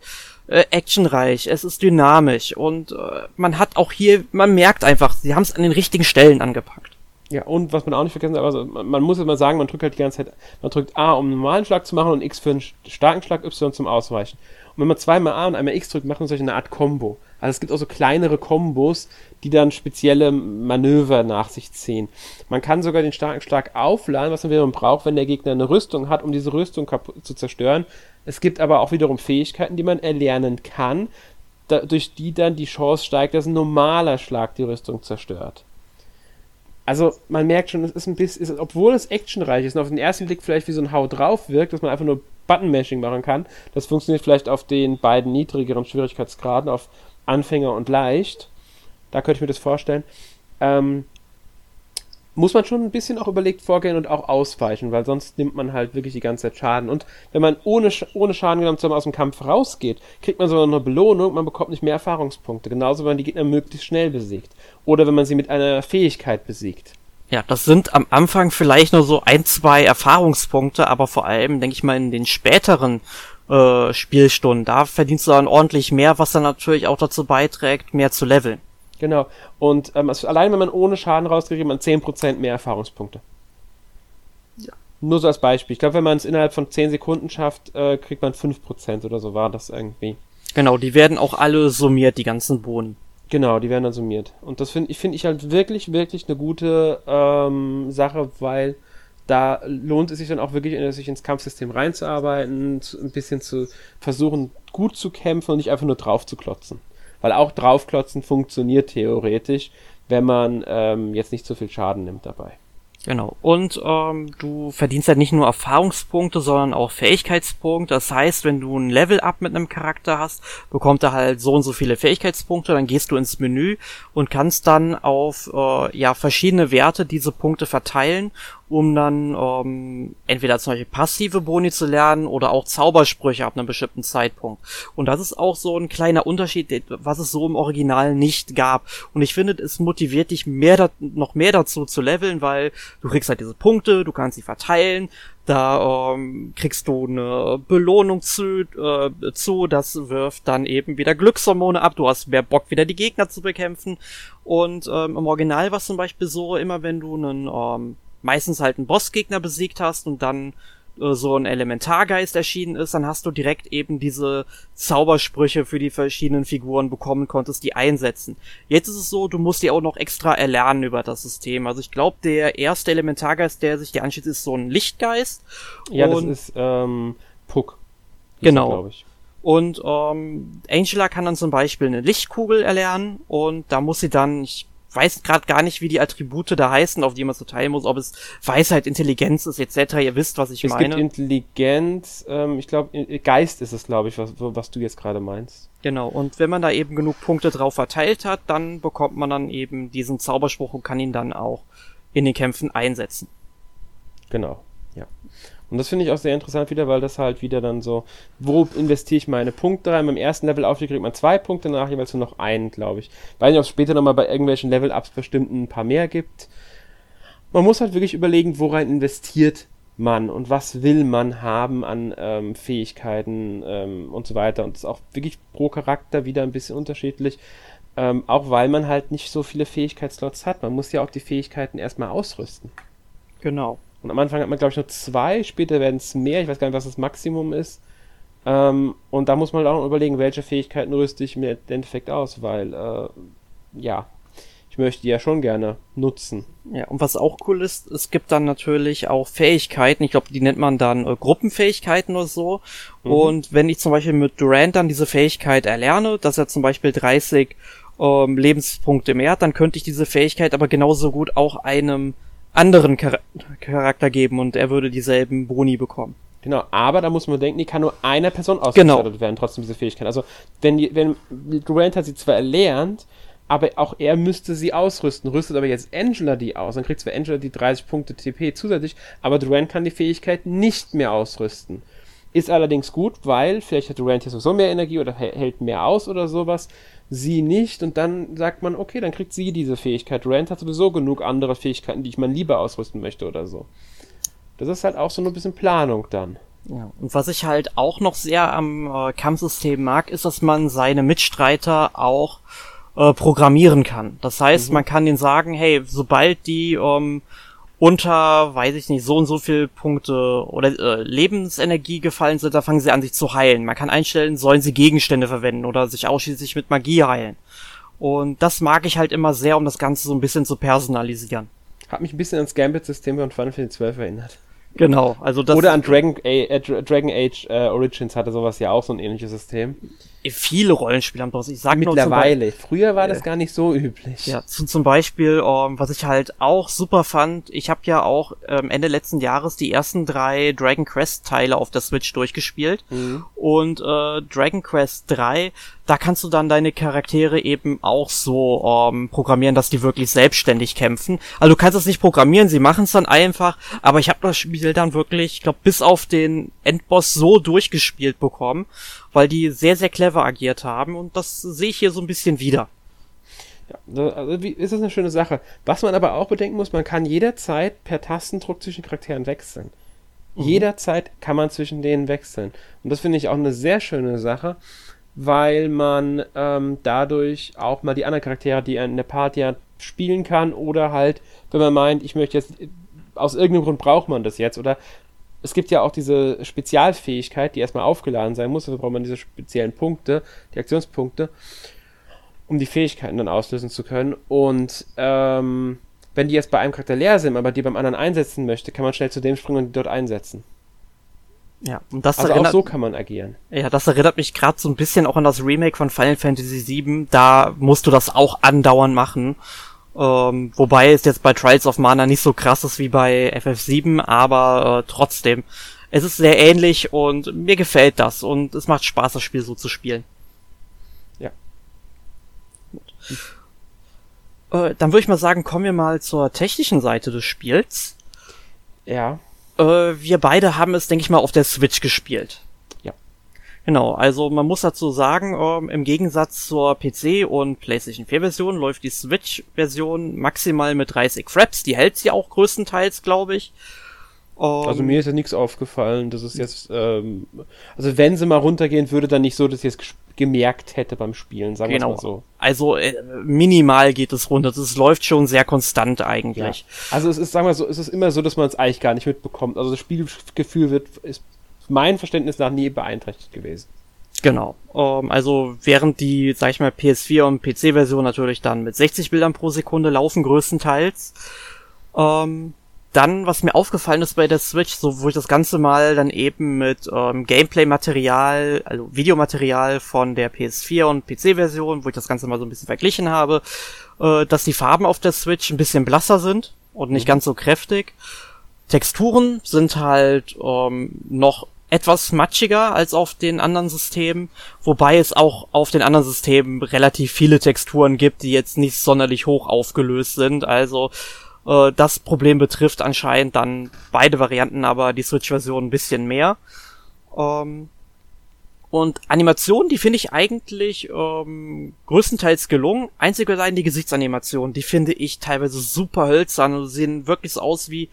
äh, actionreich, es ist dynamisch und äh, man hat auch hier, man merkt einfach, sie haben es an den richtigen Stellen angepackt. Ja, und was man auch nicht vergessen darf, also man, man muss mal sagen, man drückt halt die ganze Zeit, man drückt A, um einen normalen Schlag zu machen und X für einen starken Schlag, Y zum Ausweichen. Und wenn man zweimal A und einmal X drückt, macht man solch eine Art Combo. Also es gibt auch so kleinere Kombos, die dann spezielle Manöver nach sich ziehen. Man kann sogar den starken Schlag aufladen, was man wiederum braucht, wenn der Gegner eine Rüstung hat, um diese Rüstung zu zerstören. Es gibt aber auch wiederum Fähigkeiten, die man erlernen kann, durch die dann die Chance steigt, dass ein normaler Schlag die Rüstung zerstört also man merkt schon, es ist ein bisschen, ist, obwohl es actionreich ist und auf den ersten Blick vielleicht wie so ein Hau drauf wirkt, dass man einfach nur Button-Mashing machen kann. Das funktioniert vielleicht auf den beiden niedrigeren Schwierigkeitsgraden, auf Anfänger und leicht. Da könnte ich mir das vorstellen. Ähm, muss man schon ein bisschen auch überlegt vorgehen und auch ausweichen, weil sonst nimmt man halt wirklich die ganze Zeit Schaden. Und wenn man ohne, ohne Schaden genommen zu aus dem Kampf rausgeht, kriegt man sogar noch eine Belohnung, man bekommt nicht mehr Erfahrungspunkte. Genauso, wenn man die Gegner möglichst schnell besiegt. Oder wenn man sie mit einer Fähigkeit besiegt. Ja, das sind am Anfang vielleicht nur so ein, zwei Erfahrungspunkte, aber vor allem, denke ich mal, in den späteren äh, Spielstunden, da verdienst du dann ordentlich mehr, was dann natürlich auch dazu beiträgt, mehr zu leveln. Genau. Und ähm, also allein wenn man ohne Schaden rauskriegt, kriegt man 10% mehr Erfahrungspunkte. Ja. Nur so als Beispiel. Ich glaube, wenn man es innerhalb von 10 Sekunden schafft, äh, kriegt man 5% oder so war das irgendwie. Genau, die werden auch alle summiert, die ganzen Boni. Genau, die werden dann summiert. Und das finde ich, finde ich halt wirklich, wirklich eine gute ähm, Sache, weil da lohnt es sich dann auch wirklich, sich ins Kampfsystem reinzuarbeiten, ein bisschen zu versuchen, gut zu kämpfen und nicht einfach nur drauf zu klotzen. Weil auch draufklotzen funktioniert theoretisch, wenn man ähm, jetzt nicht so viel Schaden nimmt dabei. Genau. Und ähm, du verdienst halt nicht nur Erfahrungspunkte, sondern auch Fähigkeitspunkte. Das heißt, wenn du ein Level-Up mit einem Charakter hast, bekommt er halt so und so viele Fähigkeitspunkte. Dann gehst du ins Menü und kannst dann auf äh, ja verschiedene Werte diese Punkte verteilen um dann ähm, entweder zum Beispiel passive Boni zu lernen oder auch Zaubersprüche ab einem bestimmten Zeitpunkt. Und das ist auch so ein kleiner Unterschied, was es so im Original nicht gab. Und ich finde, es motiviert dich mehr noch mehr dazu zu leveln, weil du kriegst halt diese Punkte, du kannst sie verteilen, da ähm, kriegst du eine Belohnung zu, äh, zu, das wirft dann eben wieder Glückshormone ab, du hast mehr Bock, wieder die Gegner zu bekämpfen. Und ähm, im Original war es zum Beispiel so, immer wenn du einen ähm, meistens halt einen Bossgegner besiegt hast und dann äh, so ein Elementargeist erschienen ist, dann hast du direkt eben diese Zaubersprüche für die verschiedenen Figuren bekommen konntest, die einsetzen. Jetzt ist es so, du musst die auch noch extra erlernen über das System. Also ich glaube, der erste Elementargeist, der sich dir anschließt, ist so ein Lichtgeist. Ja, das ist ähm, Puck. Genau. Ich. Und ähm, Angela kann dann zum Beispiel eine Lichtkugel erlernen und da muss sie dann, ich weiß gerade gar nicht, wie die Attribute da heißen, auf die man so teilen muss, ob es Weisheit, Intelligenz ist, etc. Ihr wisst, was ich es meine. Es gibt Intelligenz, ähm, ich glaube, Geist ist es, glaube ich, was, was du jetzt gerade meinst. Genau, und wenn man da eben genug Punkte drauf verteilt hat, dann bekommt man dann eben diesen Zauberspruch und kann ihn dann auch in den Kämpfen einsetzen. Genau, ja. Und das finde ich auch sehr interessant wieder, weil das halt wieder dann so, wo investiere ich meine Punkte rein? Beim ersten Level Aufstieg kriegt man zwei Punkte, danach jeweils nur noch einen, glaube ich. Weiß nicht, ob es später nochmal bei irgendwelchen Level-Ups bestimmt ein paar mehr gibt. Man muss halt wirklich überlegen, worein investiert man und was will man haben an ähm, Fähigkeiten ähm, und so weiter. Und das ist auch wirklich pro Charakter wieder ein bisschen unterschiedlich. Ähm, auch weil man halt nicht so viele Fähigkeitsslots hat. Man muss ja auch die Fähigkeiten erstmal ausrüsten. Genau. Und am Anfang hat man, glaube ich, nur zwei, später werden es mehr. Ich weiß gar nicht, was das Maximum ist. Ähm, und da muss man auch überlegen, welche Fähigkeiten rüste ich mir im Endeffekt aus, weil, äh, ja, ich möchte die ja schon gerne nutzen. Ja, und was auch cool ist, es gibt dann natürlich auch Fähigkeiten, ich glaube, die nennt man dann äh, Gruppenfähigkeiten oder so. Mhm. Und wenn ich zum Beispiel mit Durant dann diese Fähigkeit erlerne, dass er zum Beispiel 30 ähm, Lebenspunkte mehr hat, dann könnte ich diese Fähigkeit aber genauso gut auch einem anderen Char Charakter geben und er würde dieselben Boni bekommen. Genau, aber da muss man denken, die kann nur einer Person Genau. ausgestattet werden, trotzdem diese Fähigkeit. Also, wenn, die, wenn Durant hat sie zwar erlernt, aber auch er müsste sie ausrüsten. Rüstet aber jetzt Angela die aus, dann kriegt zwar Angela die 30 Punkte TP zusätzlich, aber Durant kann die Fähigkeit nicht mehr ausrüsten. Ist allerdings gut, weil vielleicht hat Durant jetzt sowieso mehr Energie oder hä- hält mehr aus oder sowas. Sie nicht und dann sagt man, okay, dann kriegt sie diese Fähigkeit. Durant hat sowieso genug andere Fähigkeiten, die ich mal lieber ausrüsten möchte oder so. Das ist halt auch so ein bisschen Planung dann. Ja. Und was ich halt auch noch sehr am äh, Kampfsystem mag, ist, dass man seine Mitstreiter auch äh, programmieren kann. Das heißt, man kann denen sagen, hey, sobald die ähm, unter, weiß ich nicht, so und so viel Punkte oder äh, Lebensenergie gefallen sind, da fangen sie an, sich zu heilen. Man kann einstellen, sollen sie Gegenstände verwenden oder sich ausschließlich mit Magie heilen. Und das mag ich halt immer sehr, um das Ganze so ein bisschen zu personalisieren. Hat mich ein bisschen ans Gambit-System von Final Fantasy 12 erinnert. Genau, also das Oder an Dragon, A äh, Dra- Dragon Age äh, Origins hatte sowas ja auch so ein ähnliches System. Viele Rollenspiele haben das. Ich sag nur zum Mittlerweile. Früher war das gar nicht so üblich. Ja, zu, zum Beispiel, ähm, was ich halt auch super fand, ich habe ja auch ähm, Ende letzten Jahres die ersten drei Dragon Quest Teile auf der Switch durchgespielt Mhm. und äh, Dragon Quest 3, da kannst du dann deine Charaktere eben auch so ähm, programmieren, dass die wirklich selbstständig kämpfen. Also du kannst es nicht programmieren, sie machen es dann einfach, aber ich habe das Spiel dann wirklich, ich glaube, bis auf den Endboss so durchgespielt bekommen, weil die sehr, sehr clever agiert haben und das sehe ich hier so ein bisschen wieder. Ja, also wie, ist das eine schöne Sache. Was man aber auch bedenken muss, man kann jederzeit per Tastendruck zwischen Charakteren wechseln. Jederzeit kann man zwischen denen wechseln. Und das finde ich auch eine sehr schöne Sache, weil man ähm, dadurch auch mal die anderen Charaktere, die in der Party hat, spielen kann oder halt, wenn man meint, ich möchte jetzt, aus irgendeinem Grund braucht man das jetzt oder es gibt ja auch diese Spezialfähigkeit, die erstmal aufgeladen sein muss, dafür braucht man diese speziellen Punkte, die Aktionspunkte um die Fähigkeiten dann auslösen zu können. Und ähm, wenn die jetzt bei einem Charakter leer sind, aber die beim anderen einsetzen möchte, kann man schnell zu dem springen und die dort einsetzen. Ja, und das Also auch erinnert, so kann man agieren. ja, das erinnert mich gerade so ein bisschen auch an das Remake von Final Fantasy VII. Da musst du das auch andauernd machen. Ähm, wobei es jetzt bei Trials of Mana nicht so krass ist wie bei FF7, aber äh, trotzdem. Es ist sehr ähnlich und mir gefällt das und es macht Spaß, das Spiel so zu spielen. Ja. Äh, dann würde ich mal sagen, kommen wir mal zur technischen Seite des Spiels. Ja. Äh, wir beide haben es, denke ich mal, auf der Switch gespielt. Ja. Genau, also man muss dazu sagen, ähm, im Gegensatz zur PC- und PlayStation 4-Version läuft die Switch-Version maximal mit 30 Fraps. Die hält sie auch größtenteils, glaube ich. Ähm, Also mir ist ja nichts aufgefallen, dass es jetzt, ähm, also wenn sie mal runtergehen würde, dann nicht so, dass ich es gemerkt hätte beim Spielen, sagen wir genau. mal so. Also äh, minimal geht es runter. Es läuft schon sehr konstant eigentlich. Also es ist, sagen wir so, es ist immer so, dass man es eigentlich gar nicht mitbekommt. Also das Spielgefühl wird, ist mein Verständnis nach nie beeinträchtigt gewesen. Genau. Ähm, also während die, sag ich mal, PS4 und PC-Version natürlich dann mit 60 Bildern pro Sekunde laufen, größtenteils. Ähm, dann, was mir aufgefallen ist bei der Switch, so wo ich das Ganze mal dann eben mit ähm, Gameplay-Material, also Videomaterial von der PS4 und PC-Version, wo ich das Ganze mal so ein bisschen verglichen habe, äh, dass die Farben auf der Switch ein bisschen blasser sind und nicht ganz so kräftig. Texturen sind halt ähm, noch etwas matschiger als auf den anderen Systemen, wobei es auch auf den anderen Systemen relativ viele Texturen gibt, die jetzt nicht sonderlich hoch aufgelöst sind. Also äh, das Problem betrifft anscheinend dann beide Varianten, aber die Switch-Version ein bisschen mehr. Ähm, und Animationen, die finde ich eigentlich ähm, größtenteils gelungen. Einzig und allein die Gesichtsanimation, die finde ich teilweise super hölzern und sehen wirklich so aus wie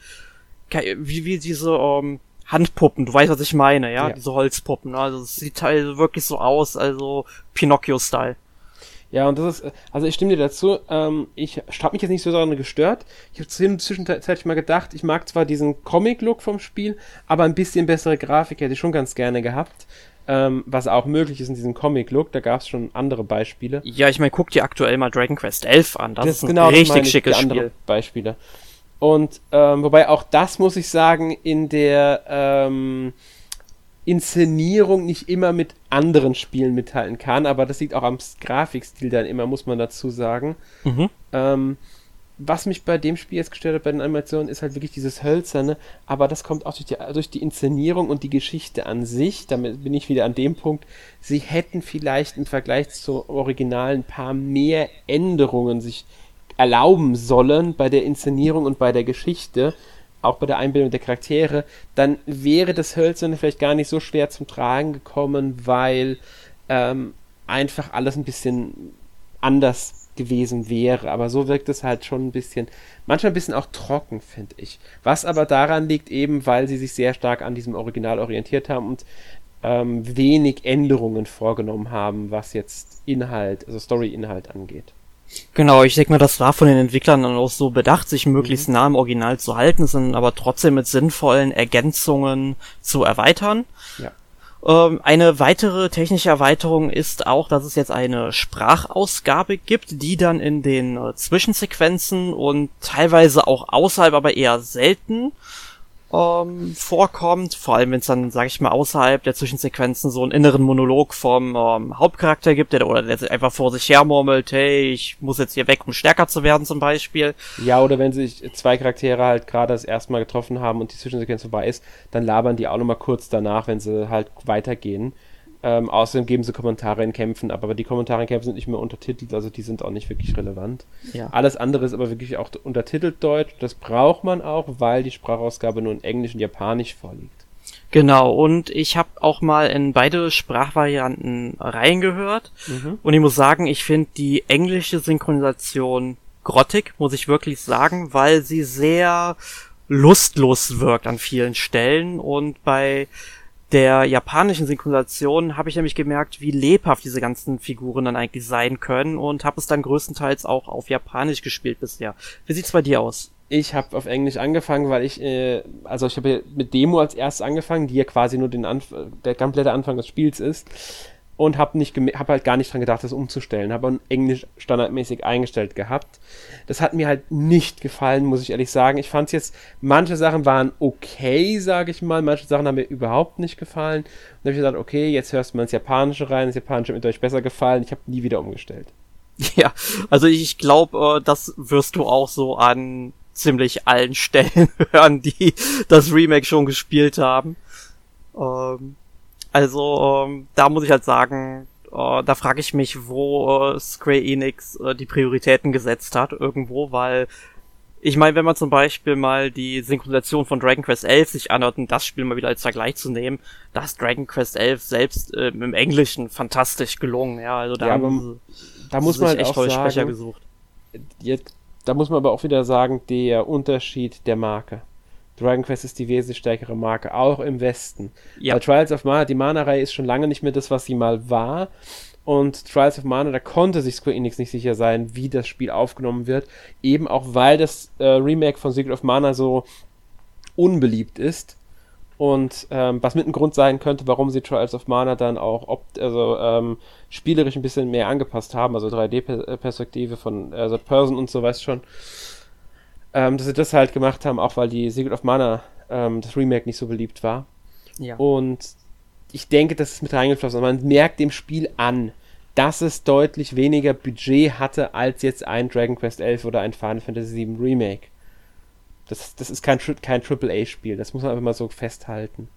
wie, wie diese ähm, Handpuppen, du weißt, was ich meine, ja, Ja. diese Holzpuppen. ne? Also es sieht teilweise wirklich so aus, also Pinocchio-Style. Ja, und das ist, also ich stimme dir dazu, ähm, ich habe mich jetzt nicht so daran gestört. Ich habe zwischenzeitlich mal gedacht, ich mag zwar diesen Comic-Look vom Spiel, aber ein bisschen bessere Grafik hätte ich schon ganz gerne gehabt. Ähm, was auch möglich ist in diesem Comic-Look, da gab es schon andere Beispiele. Ja, ich meine, guck dir aktuell mal Dragon Quest 11 an. Das, ist ein genau das richtig ich, schickes die andere Spiel. Beispiele. Und ähm, wobei auch das muss ich sagen, in der ähm, Inszenierung nicht immer mit anderen Spielen mithalten kann, aber das liegt auch am Grafikstil dann immer, muss man dazu sagen. Mhm. Ähm, was mich bei dem Spiel jetzt gestört hat, bei den Animationen, ist halt wirklich dieses Hölzerne, aber das kommt auch durch die, durch die Inszenierung und die Geschichte an sich. Damit bin ich wieder an dem Punkt, sie hätten vielleicht im Vergleich zur Original ein paar mehr Änderungen sich erlauben sollen bei der Inszenierung und bei der Geschichte, auch bei der Einbildung der Charaktere, dann wäre das Hölzerne vielleicht gar nicht so schwer zum Tragen gekommen, weil ähm, einfach alles ein bisschen anders gewesen wäre. Aber so wirkt es halt schon ein bisschen, manchmal ein bisschen auch trocken, finde ich. Was aber daran liegt, eben weil sie sich sehr stark an diesem Original orientiert haben und ähm, wenig Änderungen vorgenommen haben, was jetzt Inhalt, also Story-Inhalt angeht. Genau, ich denke mal, das war von den Entwicklern dann auch so bedacht, sich möglichst mhm. nah am Original zu halten, sind aber trotzdem mit sinnvollen Ergänzungen zu erweitern. Ja. Ähm, eine weitere technische Erweiterung ist auch, dass es jetzt eine Sprachausgabe gibt, die dann in den äh, Zwischensequenzen und teilweise auch außerhalb, aber eher selten ähm, vorkommt, vor allem wenn es dann, sag ich mal, außerhalb der Zwischensequenzen so einen inneren Monolog vom ähm, Hauptcharakter gibt, der oder der einfach vor sich her murmelt, hey, ich muss jetzt hier weg, um stärker zu werden zum Beispiel. Ja, oder wenn sich zwei Charaktere halt gerade das erste Mal getroffen haben und die Zwischensequenz vorbei ist, dann labern die auch nochmal kurz danach, wenn sie halt weitergehen. Ähm, außerdem geben sie Kommentare in Kämpfen ab, aber die Kommentare in Kämpfen sind nicht mehr untertitelt, also die sind auch nicht wirklich relevant. Ja. Alles andere ist aber wirklich auch untertitelt Deutsch. Das braucht man auch, weil die Sprachausgabe nur in Englisch und Japanisch vorliegt. Genau, und ich habe auch mal in beide Sprachvarianten reingehört mhm. und ich muss sagen, ich finde die englische Synchronisation grottig, muss ich wirklich sagen, weil sie sehr lustlos wirkt an vielen Stellen und bei der japanischen Synchronisation habe ich nämlich gemerkt, wie lebhaft diese ganzen Figuren dann eigentlich sein können und habe es dann größtenteils auch auf Japanisch gespielt bisher. Wie sieht's bei dir aus? Ich habe auf Englisch angefangen, weil ich, äh, also ich habe mit Demo als erstes angefangen, die ja quasi nur den Anf der komplette Anfang des Spiels ist und habe nicht habe halt gar nicht dran gedacht, das umzustellen. Habe Englisch standardmäßig eingestellt gehabt. Das hat mir halt nicht gefallen, muss ich ehrlich sagen. Ich fand jetzt, manche Sachen waren okay, sage ich mal. Manche Sachen haben mir überhaupt nicht gefallen. Und dann habe ich gesagt, okay, jetzt hörst du mal ins Japanische rein. Das Japanische hat mir euch besser gefallen. Ich habe nie wieder umgestellt. Ja, also ich glaube, äh, das wirst du auch so an ziemlich allen Stellen hören, die das Remake schon gespielt haben. Ähm, also ähm, da muss ich halt sagen, äh, da frage ich mich, wo äh, Square Enix äh, die Prioritäten gesetzt hat irgendwo, weil ich meine, wenn man zum Beispiel mal die Synchronisation von Dragon Quest 11 sich anhört und das Spiel mal wieder als Vergleich zu nehmen, da ist Dragon Quest 11 selbst äh, im Englischen fantastisch gelungen. Ja, also da, ja, haben sie, da muss man halt echt tolle sagen, Sprecher gesucht. Jetzt, da muss man aber auch wieder sagen, der Unterschied der Marke. Dragon Quest ist die wesentlich stärkere Marke, auch im Westen. Ja. Weil Trials of Mana, die Mana-Reihe ist schon lange nicht mehr das, was sie mal war. Und Trials of Mana, da konnte sich Square Enix nicht sicher sein, wie das Spiel aufgenommen wird. Eben auch, weil das äh, Remake von Secret of Mana so unbeliebt ist. Und ähm, was mit ein Grund sein könnte, warum sie Trials of Mana dann auch ob, also, ähm, spielerisch ein bisschen mehr angepasst haben, also 3D-Perspektive von äh, Third Person und so, weißt schon ähm, dass sie das halt gemacht haben, auch weil die Secret of Mana, ähm, das Remake nicht so beliebt war. Ja. Und ich denke, das ist mit reingeflossen. Man merkt dem Spiel an, dass es deutlich weniger Budget hatte als jetzt ein Dragon Quest 11 oder ein Final Fantasy 7 Remake. Das, das ist kein, kein AAA-Spiel, das muss man einfach mal so festhalten.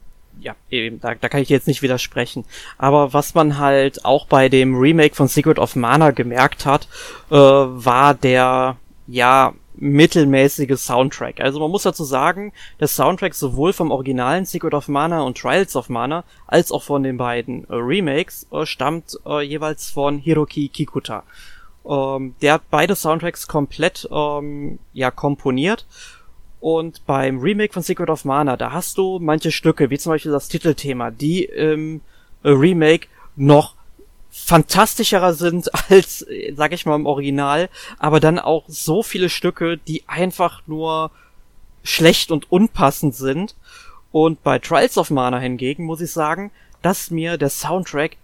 Ja, eben, da, da kann ich jetzt nicht widersprechen. Aber was man halt auch bei dem Remake von Secret of Mana gemerkt hat, äh, war der, ja, mittelmäßige Soundtrack. Also man muss dazu sagen, der Soundtrack sowohl vom originalen Secret of Mana und Trials of Mana als auch von den beiden äh, Remakes äh, stammt äh, jeweils von Hiroki Kikuta. Ähm, der hat beide Soundtracks komplett ähm, ja komponiert. Und beim Remake von Secret of Mana, da hast du manche Stücke, wie zum Beispiel das Titelthema, die im Remake noch fantastischerer sind als, sag ich mal, im Original, aber dann auch so viele Stücke, die einfach nur schlecht und unpassend sind. Und bei Trials of Mana hingegen muss ich sagen, dass mir der Soundtrack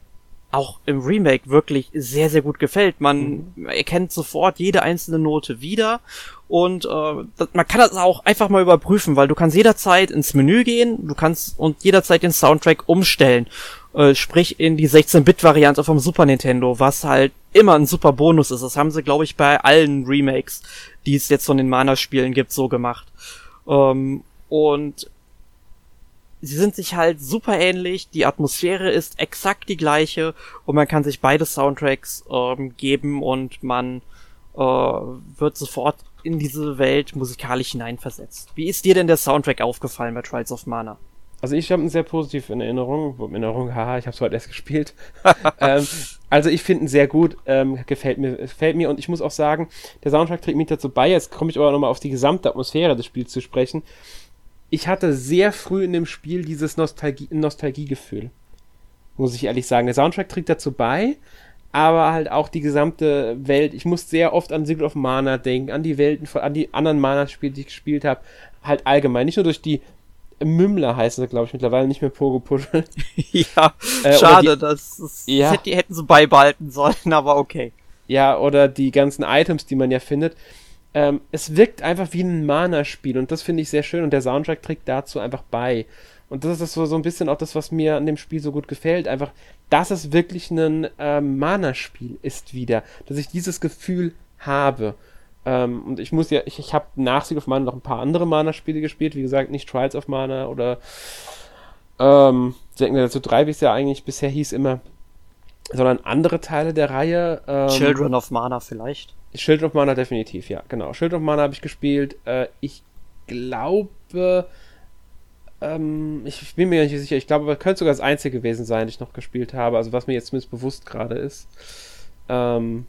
auch im Remake wirklich sehr, sehr gut gefällt. Man mhm. erkennt sofort jede einzelne Note wieder und äh, das, man kann das auch einfach mal überprüfen, weil du kannst jederzeit ins Menü gehen, du kannst und jederzeit den Soundtrack umstellen. Äh, sprich in die 16-Bit-Variante vom Super Nintendo, was halt immer ein super Bonus ist. Das haben sie, glaube ich, bei allen Remakes, die es jetzt von den Mana-Spielen gibt, so gemacht. Ähm, und sie sind sich halt super ähnlich, die Atmosphäre ist exakt die gleiche und man kann sich beide Soundtracks ähm, geben und man äh, wird sofort in diese Welt musikalisch hineinversetzt. Wie ist dir denn der Soundtrack aufgefallen bei Trials of Mana? Also ich habe ihn sehr positiv in Erinnerung. In Erinnerung, haha, ich habe es heute erst gespielt. ähm, also ich finde ihn sehr gut, ähm, gefällt mir, gefällt mir und ich muss auch sagen, der Soundtrack trägt mich dazu bei. Jetzt komme ich aber nochmal auf die gesamte Atmosphäre des Spiels zu sprechen. Ich hatte sehr früh in dem Spiel dieses Nostalgie, Nostalgiegefühl. Muss ich ehrlich sagen. Der Soundtrack trägt dazu bei, aber halt auch die gesamte Welt. Ich muss sehr oft an Secret of Mana denken, an die Welten, an die anderen Mana-Spiele, die ich gespielt habe. Halt allgemein. Nicht nur durch die Mümmler heißen sie, glaube ich, mittlerweile nicht mehr Pogo Puschel. ja, äh, schade, die, das, ist, ja. das hätten sie beibehalten sollen, aber okay. Ja, oder die ganzen Items, die man ja findet. Ähm, es wirkt einfach wie ein Mana-Spiel und das finde ich sehr schön und der Soundtrack trägt dazu einfach bei. Und das ist so, so ein bisschen auch das, was mir an dem Spiel so gut gefällt. Einfach, dass es wirklich ein ähm, Mana-Spiel ist wieder. Dass ich dieses Gefühl habe. Ähm, und ich muss ja, ich, ich habe nach Sieg of Mana noch ein paar andere Mana-Spiele gespielt. Wie gesagt, nicht Trials of Mana oder ähm, dazu drei, wie es ja eigentlich bisher hieß, immer. Sondern andere Teile der Reihe. Ähm, Children of Mana vielleicht. Children of Mana definitiv, ja, genau. Children of Mana habe ich gespielt. Äh, ich glaube, ähm, ich bin mir nicht sicher. Ich glaube, das könnte sogar das einzige gewesen sein, das ich noch gespielt habe. Also was mir jetzt zumindest bewusst gerade ist. Ähm,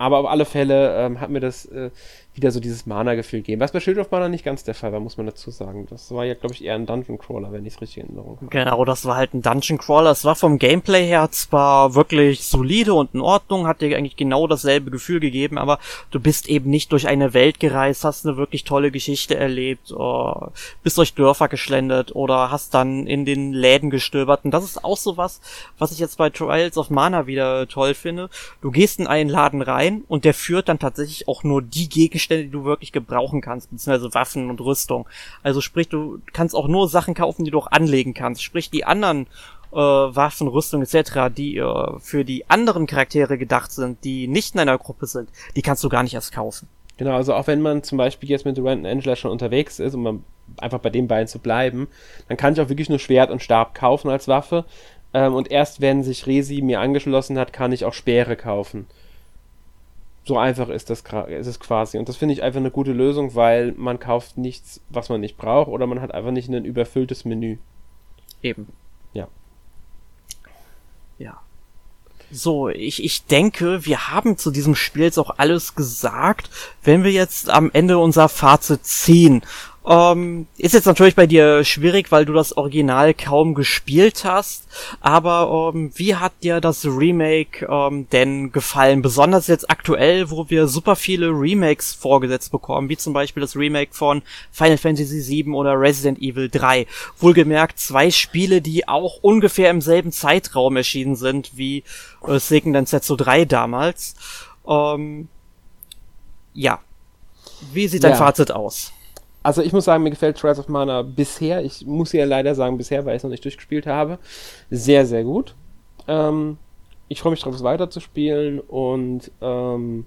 aber auf alle Fälle ähm, hat mir das äh, wieder so dieses Mana-Gefühl gegeben. Was bei Shield of Mana nicht ganz der Fall war, muss man dazu sagen. Das war ja, glaube ich, eher ein Dungeon Crawler, wenn ich es richtig in Erinnerung habe. Genau, das war halt ein Dungeon Crawler. Es war vom Gameplay her zwar wirklich solide und in Ordnung, hat dir eigentlich genau dasselbe Gefühl gegeben, aber du bist eben nicht durch eine Welt gereist, hast eine wirklich tolle Geschichte erlebt, oh, bist durch Dörfer geschlendert oder hast dann in den Läden gestöbert. Und das ist auch so was, was ich jetzt bei Trials of Mana wieder toll finde. Du gehst in einen Laden rein und der führt dann tatsächlich auch nur die Gegenstände Gegenstände, die du wirklich gebrauchen kannst, beziehungsweise Waffen und Rüstung. Also sprich, du kannst auch nur Sachen kaufen, die du auch anlegen kannst. Sprich, die anderen äh, Waffen, Rüstung etc., die äh, für die anderen Charaktere gedacht sind, die nicht in einer Gruppe sind, die kannst du gar nicht erst kaufen. Genau, also auch wenn man zum Beispiel jetzt mit Durant und Angela schon unterwegs ist, um einfach bei den beiden zu bleiben, dann kann ich auch wirklich nur Schwert und Stab kaufen als Waffe. Ähm, und erst wenn sich Resi mir angeschlossen hat, kann ich auch Speere kaufen. So einfach ist das ist es quasi. Und das finde ich einfach eine gute Lösung, weil man kauft nichts, was man nicht braucht, oder man hat einfach nicht ein überfülltes Menü. Eben. Ja. Ja. So, ich, ich denke, wir haben zu diesem Spiel jetzt auch alles gesagt. Wenn wir jetzt am Ende unser Fazit ziehen ähm, ist jetzt natürlich bei dir schwierig, weil du das Original kaum gespielt hast. Aber ähm, wie hat dir das Remake ähm, denn gefallen? Besonders jetzt aktuell, wo wir super viele Remakes vorgesetzt bekommen, wie zum Beispiel das Remake von Final Fantasy VII oder Resident Evil 3. Wohlgemerkt zwei Spiele, die auch ungefähr im selben Zeitraum erschienen sind wie äh, Seiken Densetsu 3 damals. Ähm, ja. Wie sieht dein ja. Fazit aus? Also ich muss sagen, mir gefällt Trials of Mana bisher, ich muss ja leider sagen bisher, weil ich es noch nicht durchgespielt habe, sehr, sehr gut. Ähm, ich freue mich darauf, es weiterzuspielen und ähm,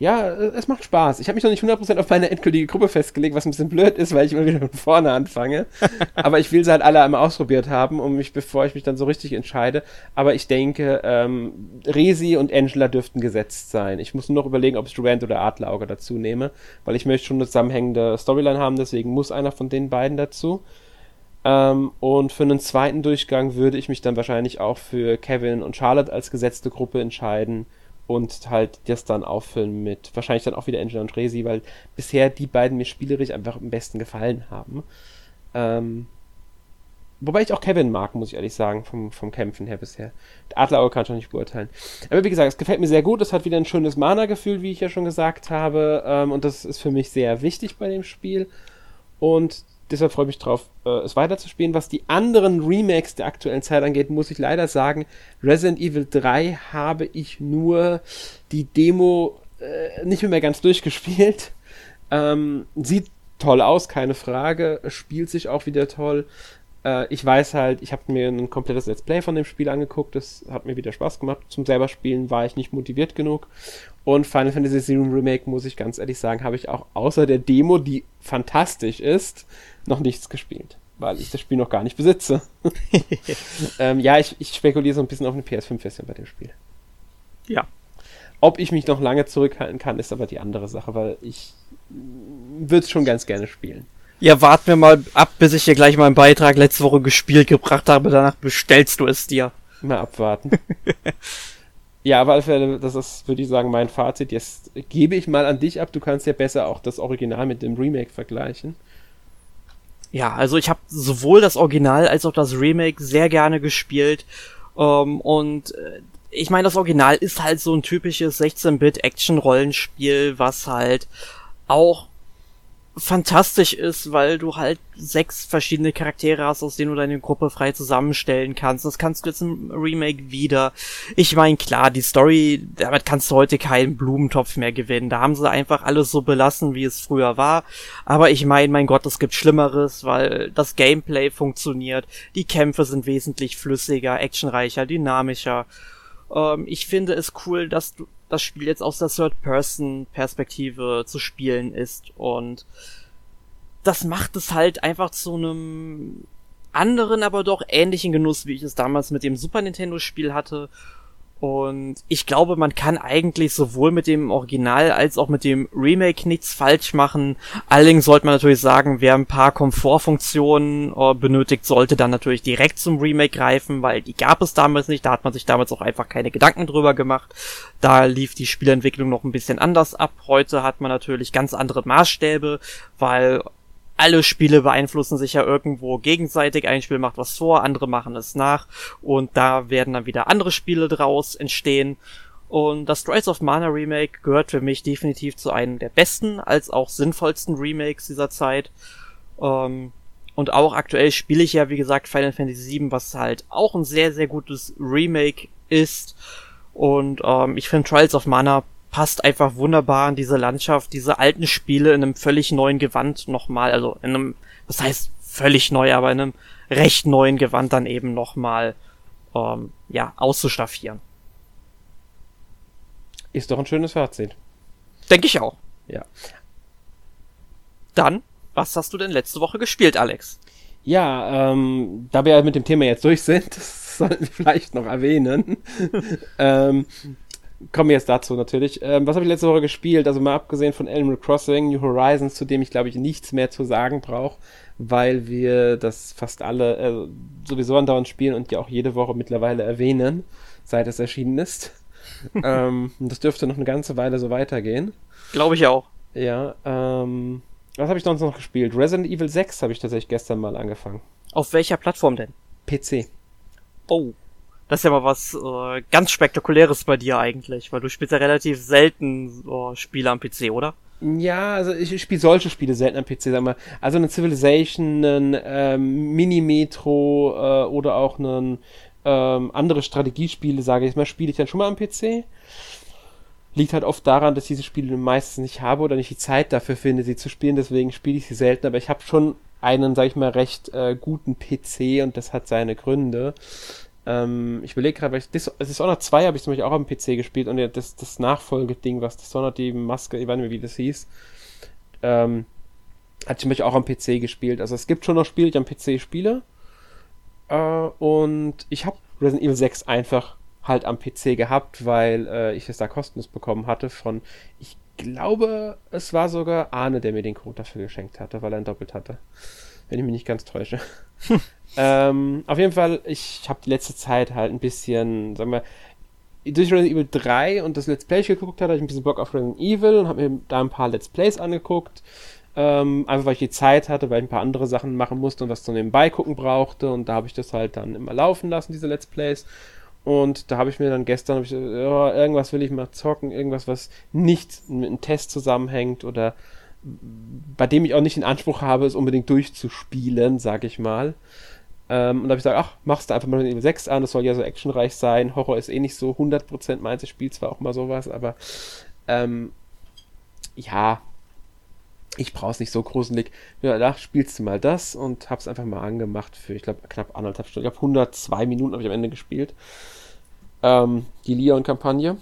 ja, es macht Spaß. Ich habe mich noch nicht 100% auf meine endgültige Gruppe festgelegt, was ein bisschen blöd ist, weil ich immer wieder von vorne anfange. Aber ich will sie halt alle einmal ausprobiert haben, um mich, bevor ich mich dann so richtig entscheide. Aber ich denke, ähm, Resi und Angela dürften gesetzt sein. Ich muss nur noch überlegen, ob ich Durant oder Adlerauge dazu nehme, weil ich möchte schon eine zusammenhängende Storyline haben, deswegen muss einer von den beiden dazu. Ähm, und für einen zweiten Durchgang würde ich mich dann wahrscheinlich auch für Kevin und Charlotte als gesetzte Gruppe entscheiden und halt das dann auffüllen mit wahrscheinlich dann auch wieder Angela und Resi, weil bisher die beiden mir spielerisch einfach am besten gefallen haben. Ähm, wobei ich auch Kevin mag, muss ich ehrlich sagen, vom, vom Kämpfen her bisher. Adlerauge kann ich noch nicht beurteilen. Aber wie gesagt, es gefällt mir sehr gut. Es hat wieder ein schönes Mana-Gefühl, wie ich ja schon gesagt habe. Ähm, und das ist für mich sehr wichtig bei dem Spiel. Und deshalb freue ich mich drauf, äh, es weiterzuspielen. Was die anderen Remakes der aktuellen Zeit angeht, muss ich leider sagen, Resident Evil 3 habe ich nur die Demo äh, nicht mehr ganz durchgespielt. Ähm, sieht toll aus, keine Frage. Spielt sich auch wieder toll. Äh, ich weiß halt, ich habe mir ein komplettes Let's Play von dem Spiel angeguckt. Das hat mir wieder Spaß gemacht. Zum selber Spielen war ich nicht motiviert genug. Und Final Fantasy VII Remake, muss ich ganz ehrlich sagen, habe ich auch außer der Demo, die fantastisch ist, noch nichts gespielt weil ich das Spiel noch gar nicht besitze. ähm, ja, ich, ich spekuliere so ein bisschen auf eine PS5-Version bei dem Spiel. Ja. Ob ich mich noch lange zurückhalten kann, ist aber die andere Sache, weil ich würde es schon ganz gerne spielen. Ja, warten wir mal ab, bis ich dir gleich mal einen Beitrag letzte Woche gespielt gebracht habe. Danach bestellst du es dir. Mal abwarten. ja, aber das ist, würde ich sagen, mein Fazit. Jetzt gebe ich mal an dich ab. Du kannst ja besser auch das Original mit dem Remake vergleichen. Ja, also ich habe sowohl das Original als auch das Remake sehr gerne gespielt. Ähm, und äh, ich meine, das Original ist halt so ein typisches 16-Bit-Action-Rollenspiel, was halt auch fantastisch ist, weil du halt sechs verschiedene Charaktere hast, aus denen du deine Gruppe frei zusammenstellen kannst. Das kannst du jetzt im Remake wieder. Ich meine, klar, die Story, damit kannst du heute keinen Blumentopf mehr gewinnen. Da haben sie einfach alles so belassen, wie es früher war. Aber ich meine, mein Gott, es gibt Schlimmeres, weil das Gameplay funktioniert. Die Kämpfe sind wesentlich flüssiger, actionreicher, dynamischer. Ähm, ich finde es cool, dass du das Spiel jetzt aus der Third-Person-Perspektive zu spielen ist. Und das macht es halt einfach zu einem anderen, aber doch ähnlichen Genuss, wie ich es damals mit dem Super Nintendo-Spiel hatte und ich glaube, man kann eigentlich sowohl mit dem Original als auch mit dem Remake nichts falsch machen. Allerdings sollte man natürlich sagen, wer ein paar Komfortfunktionen äh, benötigt, sollte dann natürlich direkt zum Remake greifen, weil die gab es damals nicht. Da hat man sich damals auch einfach keine Gedanken drüber gemacht. Da lief die Spielentwicklung noch ein bisschen anders ab. Heute hat man natürlich ganz andere Maßstäbe, weil alle Spiele beeinflussen sich ja irgendwo gegenseitig. Ein Spiel macht was vor, andere machen es nach und da werden dann wieder andere Spiele draus entstehen. Und das Strides of Mana Remake gehört für mich definitiv zu einem der besten als auch sinnvollsten Remakes dieser Zeit. Ähm, und auch aktuell spiele ich ja, wie gesagt, Final Fantasy VII, was halt auch ein sehr, sehr gutes Remake ist. Und ähm, ich finde Trials of Mana passt einfach wunderbar in diese Landschaft, diese alten Spiele in einem völlig neuen Gewand nochmal, also in einem, das heißt völlig neu, aber in einem recht neuen Gewand dann eben nochmal, ähm, ja, auszustaffieren. Ist doch ein schönes Fazit. Denke ich auch. Ja. Dann, was hast du denn letzte Woche gespielt, Alex? Ja, ähm, da wir ja mit dem Thema jetzt durch sind, das sollten wir vielleicht noch erwähnen. ähm, kommen wir jetzt dazu natürlich. Ähm, was habe ich letzte Woche gespielt? Also mal abgesehen von Animal Crossing, New Horizons, zu dem ich glaube ich nichts mehr zu sagen brauche, weil wir das fast alle äh, sowieso andauernd spielen und ja auch jede Woche mittlerweile erwähnen, seit es erschienen ist. ähm, das dürfte noch eine ganze Weile so weitergehen. Glaube ich auch. Ja, ähm, was habe ich sonst noch gespielt? Resident Evil 6 habe ich tatsächlich gestern mal angefangen. Auf welcher Plattform denn? PC. Oh. Das ist ja mal was äh, ganz Spektakuläres bei dir eigentlich, weil du spielst ja relativ selten äh, Spiele am PC, oder? Ja, also ich spiele solche Spiele selten am PC, sag mal. Also eine Civilization, einen ähm, Mini-Metro äh, oder auch einen ähm, andere Strategiespiele, sage ich mal, spiele ich dann schon mal am PC. Liegt halt oft daran, dass ich diese Spiele meistens nicht habe oder nicht die Zeit dafür finde, sie zu spielen, deswegen spiele ich sie selten, aber ich habe schon einen, sag ich mal, recht äh, guten PC und das hat seine Gründe. Ähm, ich überlege gerade, weil ich Dis Dishonored 2 habe ich zum Beispiel auch am PC gespielt und das, das Nachfolgeding, was Dishonored die Maske, ich weiß nicht mehr, wie das hieß, ähm, hatte ich zum Beispiel auch am PC gespielt. Also es gibt schon noch Spiele, die am PC spiele. Äh, und ich habe Resident Evil 6 einfach halt am PC gehabt, weil äh, ich es da kostenlos bekommen hatte von, ich glaube, es war sogar Arne, der mir den Code dafür geschenkt hatte, weil er ihn doppelt hatte. Wenn ich mich nicht ganz täusche. ähm, auf jeden Fall, ich habe die letzte Zeit halt ein bisschen, sagen wir, durch Resident Evil 3 und das Let's Play geguckt habe, hatte ich ein bisschen Bock auf Resident Evil und habe mir da ein paar Let's Plays angeguckt. Ähm, einfach weil ich die Zeit hatte, weil ich ein paar andere Sachen machen musste und was so nebenbei gucken brauchte. Und da habe ich das halt dann immer laufen lassen, diese Let's Plays. Und da habe ich mir dann gestern, ich, oh, irgendwas will ich mal zocken, irgendwas, was nicht mit einem Test zusammenhängt oder bei dem ich auch nicht den Anspruch habe, es unbedingt durchzuspielen, sag ich mal. Ähm, und da habe ich gesagt, ach, machst du einfach mal Resident 6 an, das soll ja so actionreich sein. Horror ist eh nicht so 100% meins, ich spiele zwar auch mal sowas, aber Ähm, ja, ich brauche es nicht so gruselig. Ja, da spielst du mal das und hab's einfach mal angemacht für, ich glaube, knapp anderthalb Stunden. Ich glaube, 102 Minuten habe ich am Ende gespielt. Ähm, die Leon-Kampagne.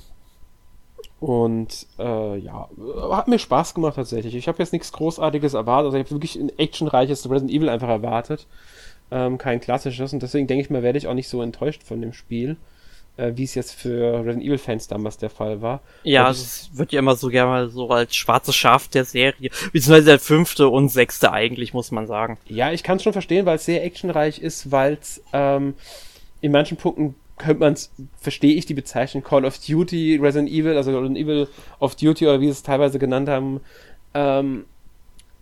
Und äh, ja, hat mir Spaß gemacht tatsächlich. Ich habe jetzt nichts Großartiges erwartet. Also ich habe wirklich ein actionreiches Resident Evil einfach erwartet. Ähm, kein klassisches. Und deswegen denke ich mal, werde ich auch nicht so enttäuscht von dem Spiel äh, wie es jetzt für Resident Evil Fans damals der Fall war. Ja, es wird ja immer so gerne mal so als schwarzes Schaf der Serie, beziehungsweise der fünfte und sechste eigentlich, muss man sagen. Ja, ich kann es schon verstehen, weil es sehr actionreich ist, weil es ähm, in manchen Punkten könnte man es, verstehe ich die Bezeichnung Call of Duty, Resident Evil, also Resident Evil of Duty oder wie sie es teilweise genannt haben, ähm,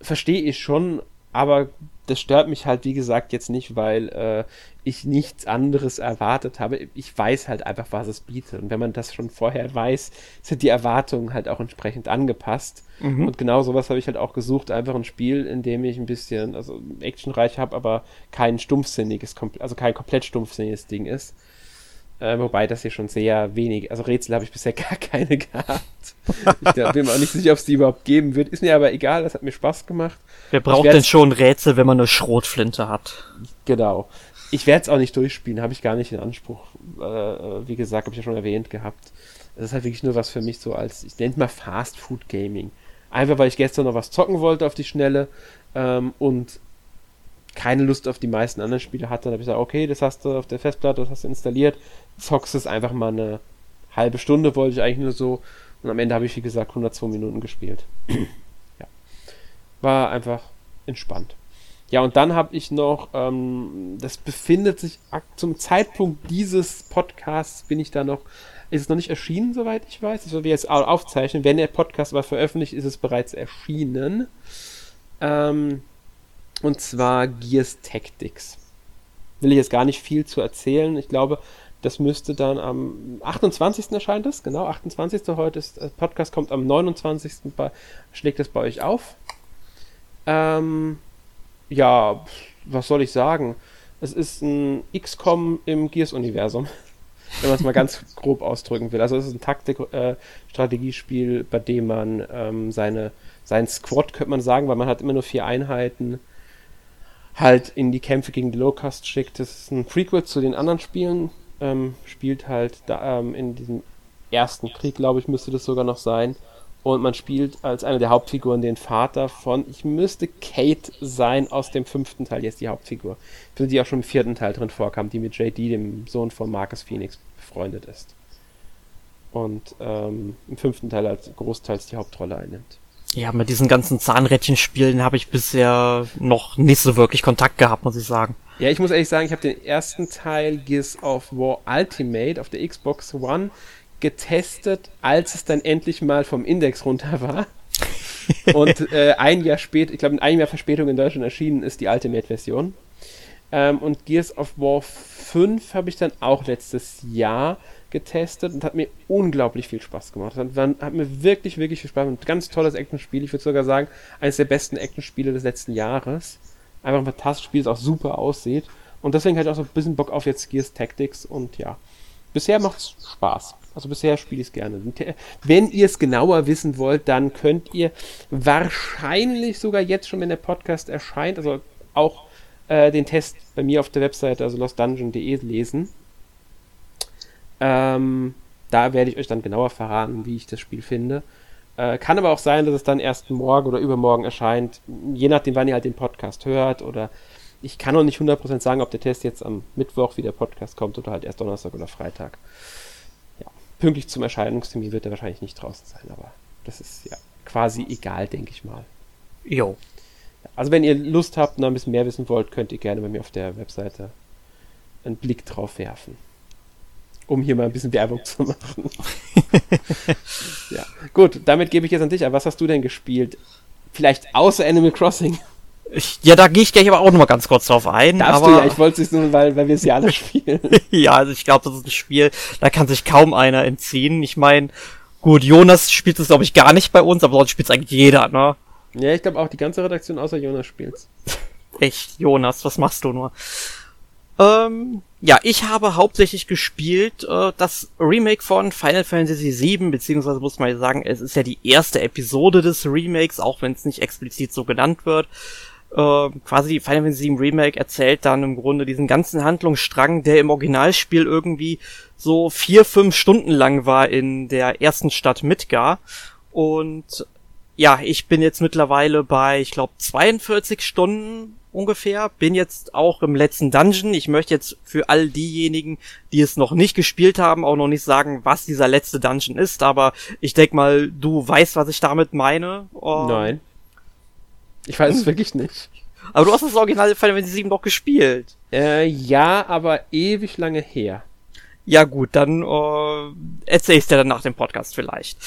verstehe ich schon, aber das stört mich halt, wie gesagt, jetzt nicht, weil äh, ich nichts anderes erwartet habe. Ich weiß halt einfach, was es bietet. Und wenn man das schon vorher weiß, sind die Erwartungen halt auch entsprechend angepasst. Mhm. Und genau sowas habe ich halt auch gesucht. Einfach ein Spiel, in dem ich ein bisschen, also actionreich habe, aber kein stumpfsinniges, also kein komplett stumpfsinniges Ding ist. Äh, wobei das hier schon sehr wenig, also Rätsel habe ich bisher gar keine gehabt. ich bin mir auch nicht sicher, ob es die überhaupt geben wird. Ist mir aber egal, das hat mir Spaß gemacht. Wer braucht denn schon Rätsel, wenn man eine Schrotflinte hat? Genau. Ich werde es auch nicht durchspielen, habe ich gar nicht in Anspruch. Äh, wie gesagt, habe ich ja schon erwähnt gehabt. Das ist halt wirklich nur was für mich so als, ich nenne mal Fast Food Gaming. Einfach weil ich gestern noch was zocken wollte auf die Schnelle ähm, und keine Lust auf die meisten anderen Spiele hatte. Dann habe ich gesagt, okay, das hast du auf der Festplatte, das hast du installiert, zockst es einfach mal eine halbe Stunde, wollte ich eigentlich nur so. Und am Ende habe ich, wie gesagt, 102 Minuten gespielt. ja. War einfach entspannt. Ja, und dann habe ich noch, ähm, das befindet sich zum Zeitpunkt dieses Podcasts, bin ich da noch, ist es noch nicht erschienen, soweit ich weiß. Das werden wir jetzt aufzeichnen. Wenn der Podcast aber veröffentlicht, ist es bereits erschienen. Ähm, und zwar Gears Tactics. Will ich jetzt gar nicht viel zu erzählen. Ich glaube, das müsste dann am 28. erscheint es, genau, 28. heute ist, der Podcast kommt am 29. Bei, schlägt es bei euch auf. Ähm, ja, was soll ich sagen? Es ist ein XCOM im Gears-Universum, wenn man es mal ganz grob ausdrücken will. Also es ist ein Taktik-Strategiespiel, äh, bei dem man ähm, seine, sein Squad, könnte man sagen, weil man hat immer nur vier Einheiten, halt in die Kämpfe gegen die Locust schickt. Das ist ein Prequel zu den anderen Spielen. Ähm, spielt halt da, ähm, in diesem ersten Krieg, glaube ich, müsste das sogar noch sein. Und man spielt als eine der Hauptfiguren den Vater von, ich müsste Kate sein aus dem fünften Teil, jetzt die Hauptfigur. Finde, die auch schon im vierten Teil drin vorkam, die mit JD, dem Sohn von Marcus Phoenix, befreundet ist. Und ähm, im fünften Teil als großteils die Hauptrolle einnimmt. Ja, mit diesen ganzen Zahnrädchenspielen habe ich bisher noch nicht so wirklich Kontakt gehabt, muss ich sagen. Ja, ich muss ehrlich sagen, ich habe den ersten Teil Gears of War Ultimate auf der Xbox One getestet, als es dann endlich mal vom Index runter war. und äh, ein Jahr später, ich glaube in einem Jahr Verspätung in Deutschland erschienen ist die Ultimate-Version. Ähm, und Gears of War 5 habe ich dann auch letztes Jahr getestet und hat mir unglaublich viel Spaß gemacht. Hat, hat mir wirklich, wirklich viel Spaß gemacht. Ein ganz tolles Action-Spiel. Ich würde sogar sagen, eines der besten Action-Spiele des letzten Jahres. Einfach ein fantastisches Spiel, das auch super aussieht. Und deswegen hatte ich auch so ein bisschen Bock auf jetzt Gears Tactics und ja. Bisher macht es Spaß. Also bisher spiele ich es gerne. Wenn ihr es genauer wissen wollt, dann könnt ihr wahrscheinlich sogar jetzt schon, wenn der Podcast erscheint, also auch äh, den Test bei mir auf der Webseite, also lostdungeon.de lesen. Ähm, da werde ich euch dann genauer verraten, wie ich das Spiel finde. Äh, kann aber auch sein, dass es dann erst morgen oder übermorgen erscheint, je nachdem, wann ihr halt den Podcast hört. Oder ich kann noch nicht 100% sagen, ob der Test jetzt am Mittwoch, wie der Podcast kommt, oder halt erst Donnerstag oder Freitag pünktlich zum Erscheinungstermin wird er wahrscheinlich nicht draußen sein, aber das ist ja quasi egal, denke ich mal. Jo. Also wenn ihr Lust habt und ein bisschen mehr wissen wollt, könnt ihr gerne bei mir auf der Webseite einen Blick drauf werfen. Um hier mal ein bisschen Werbung zu machen. ja. Gut, damit gebe ich jetzt an dich. Aber was hast du denn gespielt? Vielleicht außer Animal Crossing? Ja, da gehe ich gleich aber auch nochmal ganz kurz drauf ein. Darfst aber, du ja, ich wollte es nur, weil, weil wir es ja alle spielen. ja, also ich glaube, das ist ein Spiel, da kann sich kaum einer entziehen. Ich meine, gut, Jonas spielt es, glaube ich, gar nicht bei uns, aber sonst spielt es eigentlich jeder, ne? Ja, ich glaube auch die ganze Redaktion außer Jonas spielt's. Echt, Jonas, was machst du nur? Ähm, Ja, ich habe hauptsächlich gespielt äh, das Remake von Final Fantasy VII, beziehungsweise muss man sagen, es ist ja die erste Episode des Remakes, auch wenn es nicht explizit so genannt wird. Äh, quasi Final Fantasy VII Remake erzählt dann im Grunde diesen ganzen Handlungsstrang, der im Originalspiel irgendwie so vier, fünf Stunden lang war in der ersten Stadt Midgar. Und ja, ich bin jetzt mittlerweile bei, ich glaube, 42 Stunden ungefähr. Bin jetzt auch im letzten Dungeon. Ich möchte jetzt für all diejenigen, die es noch nicht gespielt haben, auch noch nicht sagen, was dieser letzte Dungeon ist. Aber ich denk mal, du weißt, was ich damit meine. Um, Nein. Ich weiß es wirklich nicht. Aber du hast das Original Final Fantasy 7 doch gespielt. Äh, ja, aber ewig lange her. Ja gut, dann äh, erzähl ich's dir dann nach dem Podcast vielleicht.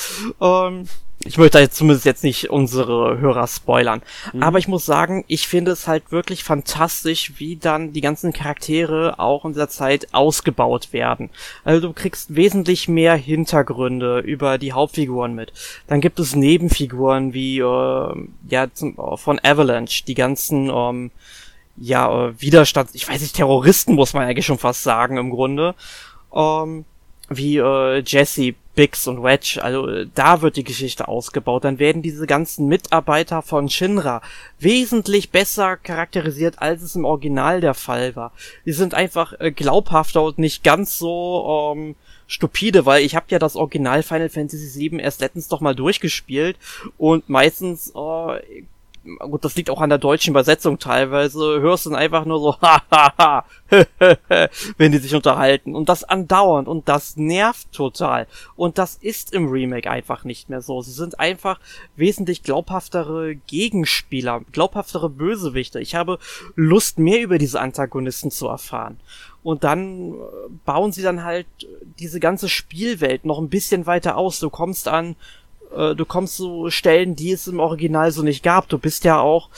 Ähm, ich möchte jetzt zumindest jetzt nicht unsere Hörer spoilern. Mhm. Aber ich muss sagen, ich finde es halt wirklich fantastisch, wie dann die ganzen Charaktere auch in dieser Zeit ausgebaut werden. Also du kriegst wesentlich mehr Hintergründe über die Hauptfiguren mit. Dann gibt es Nebenfiguren wie äh, ja zum, von Avalanche, die ganzen ähm, ja äh, Widerstand, ich weiß nicht Terroristen muss man eigentlich schon fast sagen im Grunde. Ähm, wie äh, Jesse, Biggs und Wedge, also äh, da wird die Geschichte ausgebaut. Dann werden diese ganzen Mitarbeiter von Shinra wesentlich besser charakterisiert, als es im Original der Fall war. Die sind einfach äh, glaubhafter und nicht ganz so ähm, stupide, weil ich habe ja das Original Final Fantasy VII erst letztens doch mal durchgespielt und meistens äh, gut, das liegt auch an der deutschen Übersetzung teilweise, hörst du dann einfach nur so, hahaha, wenn die sich unterhalten. Und das andauernd und das nervt total. Und das ist im Remake einfach nicht mehr so. Sie sind einfach wesentlich glaubhaftere Gegenspieler, glaubhaftere Bösewichte. Ich habe Lust, mehr über diese Antagonisten zu erfahren. Und dann äh, bauen sie dann halt diese ganze Spielwelt noch ein bisschen weiter aus. Du kommst an äh, du kommst zu Stellen, die es im Original so nicht gab. Du bist ja auch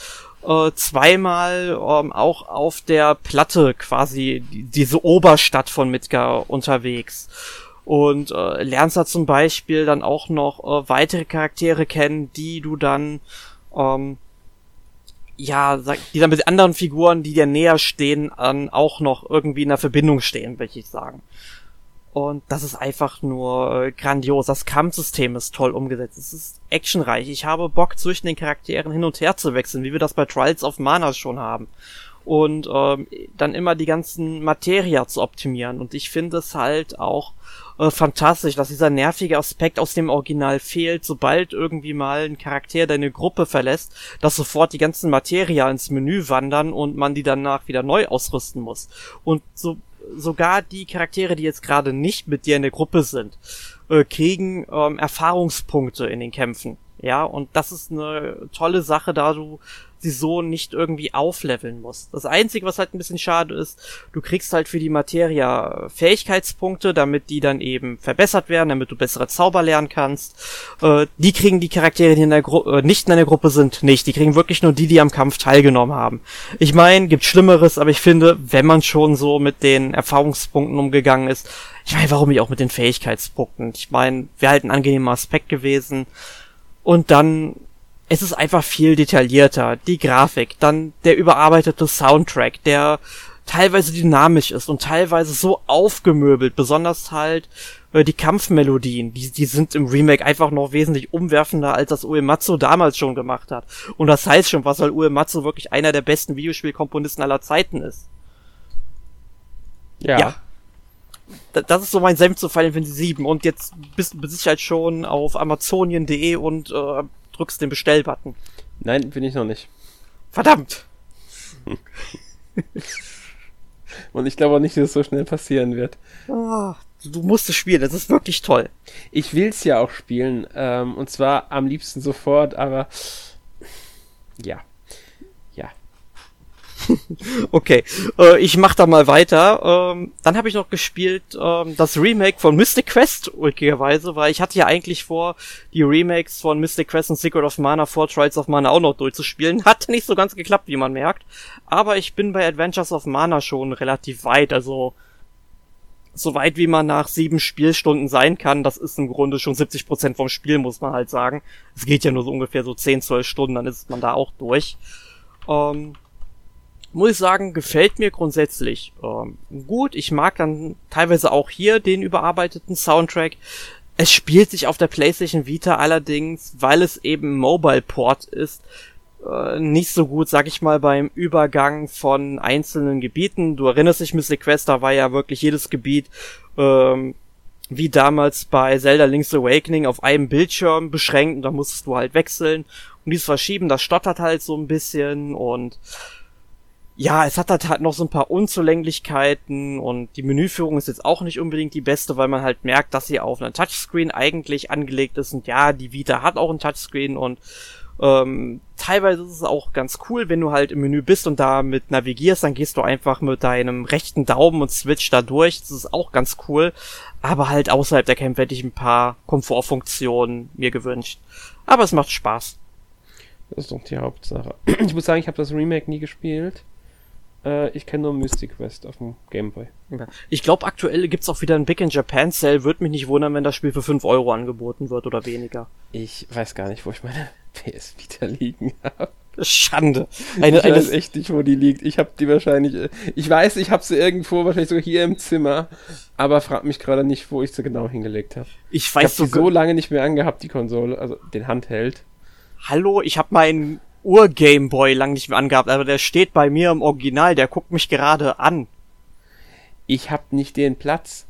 äh, zweimal ähm, auch auf der Platte quasi diese Oberstadt von Midgar unterwegs und äh, lernst da zum Beispiel dann auch noch äh, weitere Charaktere kennen, die du dann ähm, ja, die dann mit anderen Figuren, die dir näher stehen, dann auch noch irgendwie in der Verbindung stehen, will ich sagen. Und das ist einfach nur äh, grandios. Das Kampfsystem ist toll umgesetzt. Es ist actionreich. Ich habe Bock, zwischen den Charakteren hin und her zu wechseln, wie wir das bei Trials of Mana schon haben. Und ähm, dann immer die ganzen Materia zu optimieren. Und ich finde es halt auch äh, fantastisch, dass dieser nervige Aspekt aus dem Original fehlt, sobald irgendwie mal ein Charakter deine Gruppe verlässt, dass sofort die ganzen Materia ins Menü wandern und man die danach wieder neu ausrüsten muss. Und so sogar die Charaktere, die jetzt gerade nicht mit dir in der Gruppe sind, äh, kriegen ähm, Erfahrungspunkte in den Kämpfen. Ja, und das ist eine tolle Sache, da du sie so nicht irgendwie aufleveln musst. Das Einzige, was halt ein bisschen schade ist, du kriegst halt für die Materia Fähigkeitspunkte, damit die dann eben verbessert werden, damit du bessere Zauber lernen kannst. Äh, die kriegen die Charaktere, die in der Gru äh, nicht in der Gruppe sind, nicht. Die kriegen wirklich nur die, die am Kampf teilgenommen haben. Ich meine, gibt Schlimmeres, aber ich finde, wenn man schon so mit den Erfahrungspunkten umgegangen ist, ich meine, warum nicht auch mit den Fähigkeitspunkten? Ich meine, wäre halt ein angenehmer Aspekt gewesen. Und dann es ist einfach viel detaillierter. Die Grafik, dann der überarbeitete Soundtrack, der teilweise dynamisch ist und teilweise so aufgemöbelt, besonders halt äh, die Kampfmelodien, die, die sind im Remake einfach noch wesentlich umwerfender, als das Uematsu damals schon gemacht hat. Und das heißt schon was, weil Uematsu wirklich einer der besten Videospielkomponisten aller Zeiten ist. Ja. ja. Das ist so mein Senf zu Final Fantasy 7 und jetzt bist du mit Sicherheit schon auf amazonien.de und äh, drückst den Bestellbutton. Nein, bin ich noch nicht. Verdammt! Und ich glaube auch nicht, dass es so schnell passieren wird. Oh, du musst es spielen, das ist wirklich toll. Ich will es ja auch spielen, ähm, und zwar am liebsten sofort, aber ja. okay, äh, ich mach da mal weiter. Ähm, dann habe ich noch gespielt ähm, das Remake von Mystic Quest, ulkigerweise, weil ich hatte ja eigentlich vor, die Remakes von Mystic Quest und Secret of Mana vor Trials of Mana auch noch durchzuspielen. Hat nicht so ganz geklappt, wie man merkt. Aber ich bin bei Adventures of Mana schon relativ weit, also so weit wie man nach sieben Spielstunden sein kann, das ist im Grunde schon 70% vom Spiel, muss man halt sagen. Es geht ja nur so ungefähr so 10, 12 Stunden, dann ist man da auch durch. Ähm, muss ich sagen, gefällt mir grundsätzlich ähm, gut. Ich mag dann teilweise auch hier den überarbeiteten Soundtrack. Es spielt sich auf der PlayStation Vita allerdings, weil es eben Mobile Port ist, äh, nicht so gut, sag ich mal, beim Übergang von einzelnen Gebieten. Du erinnerst dich, Mystic Quest, da war ja wirklich jedes Gebiet ähm, wie damals bei Zelda Link's Awakening auf einem Bildschirm beschränkt und da musstest du halt wechseln. Und dieses Verschieben, das stottert halt so ein bisschen und ja, es hat halt noch so ein paar Unzulänglichkeiten und die Menüführung ist jetzt auch nicht unbedingt die beste, weil man halt merkt, dass sie auf einer Touchscreen eigentlich angelegt ist und ja, die Vita hat auch ein Touchscreen und ähm, teilweise ist es auch ganz cool, wenn du halt im Menü bist und damit navigierst, dann gehst du einfach mit deinem rechten Daumen und switch da durch. Das ist auch ganz cool. Aber halt außerhalb der Camp hätte ich ein paar Komfortfunktionen mir gewünscht. Aber es macht Spaß. Das ist doch die Hauptsache. Ich muss sagen, ich habe das Remake nie gespielt. Äh, ich kenne nur Mystic Quest auf dem Gameboy. Ich glaube, aktuell gibt's auch wieder ein Big in Japan Sale. Würde mich nicht wundern, wenn das Spiel für 5 Euro angeboten wird oder weniger. Ich weiß gar nicht, wo ich meine PS Vita liegen habe. Schande. Eine, ich weiß echt nicht, wo die liegt. Ich habe die wahrscheinlich. Äh, ich weiß, ich habe sie irgendwo, wahrscheinlich sogar hier im Zimmer, aber frag mich gerade nicht, wo ich sie genau hingelegt habe. Ich weiß ich hab die so lange nicht mehr angehabt, die Konsole, also den Handheld. Hallo, ich habe meinen Ur-Gameboy lang nicht mehr angehabt, aber der steht bei mir im Original, der guckt mich gerade an. Ich hab nicht den Platz.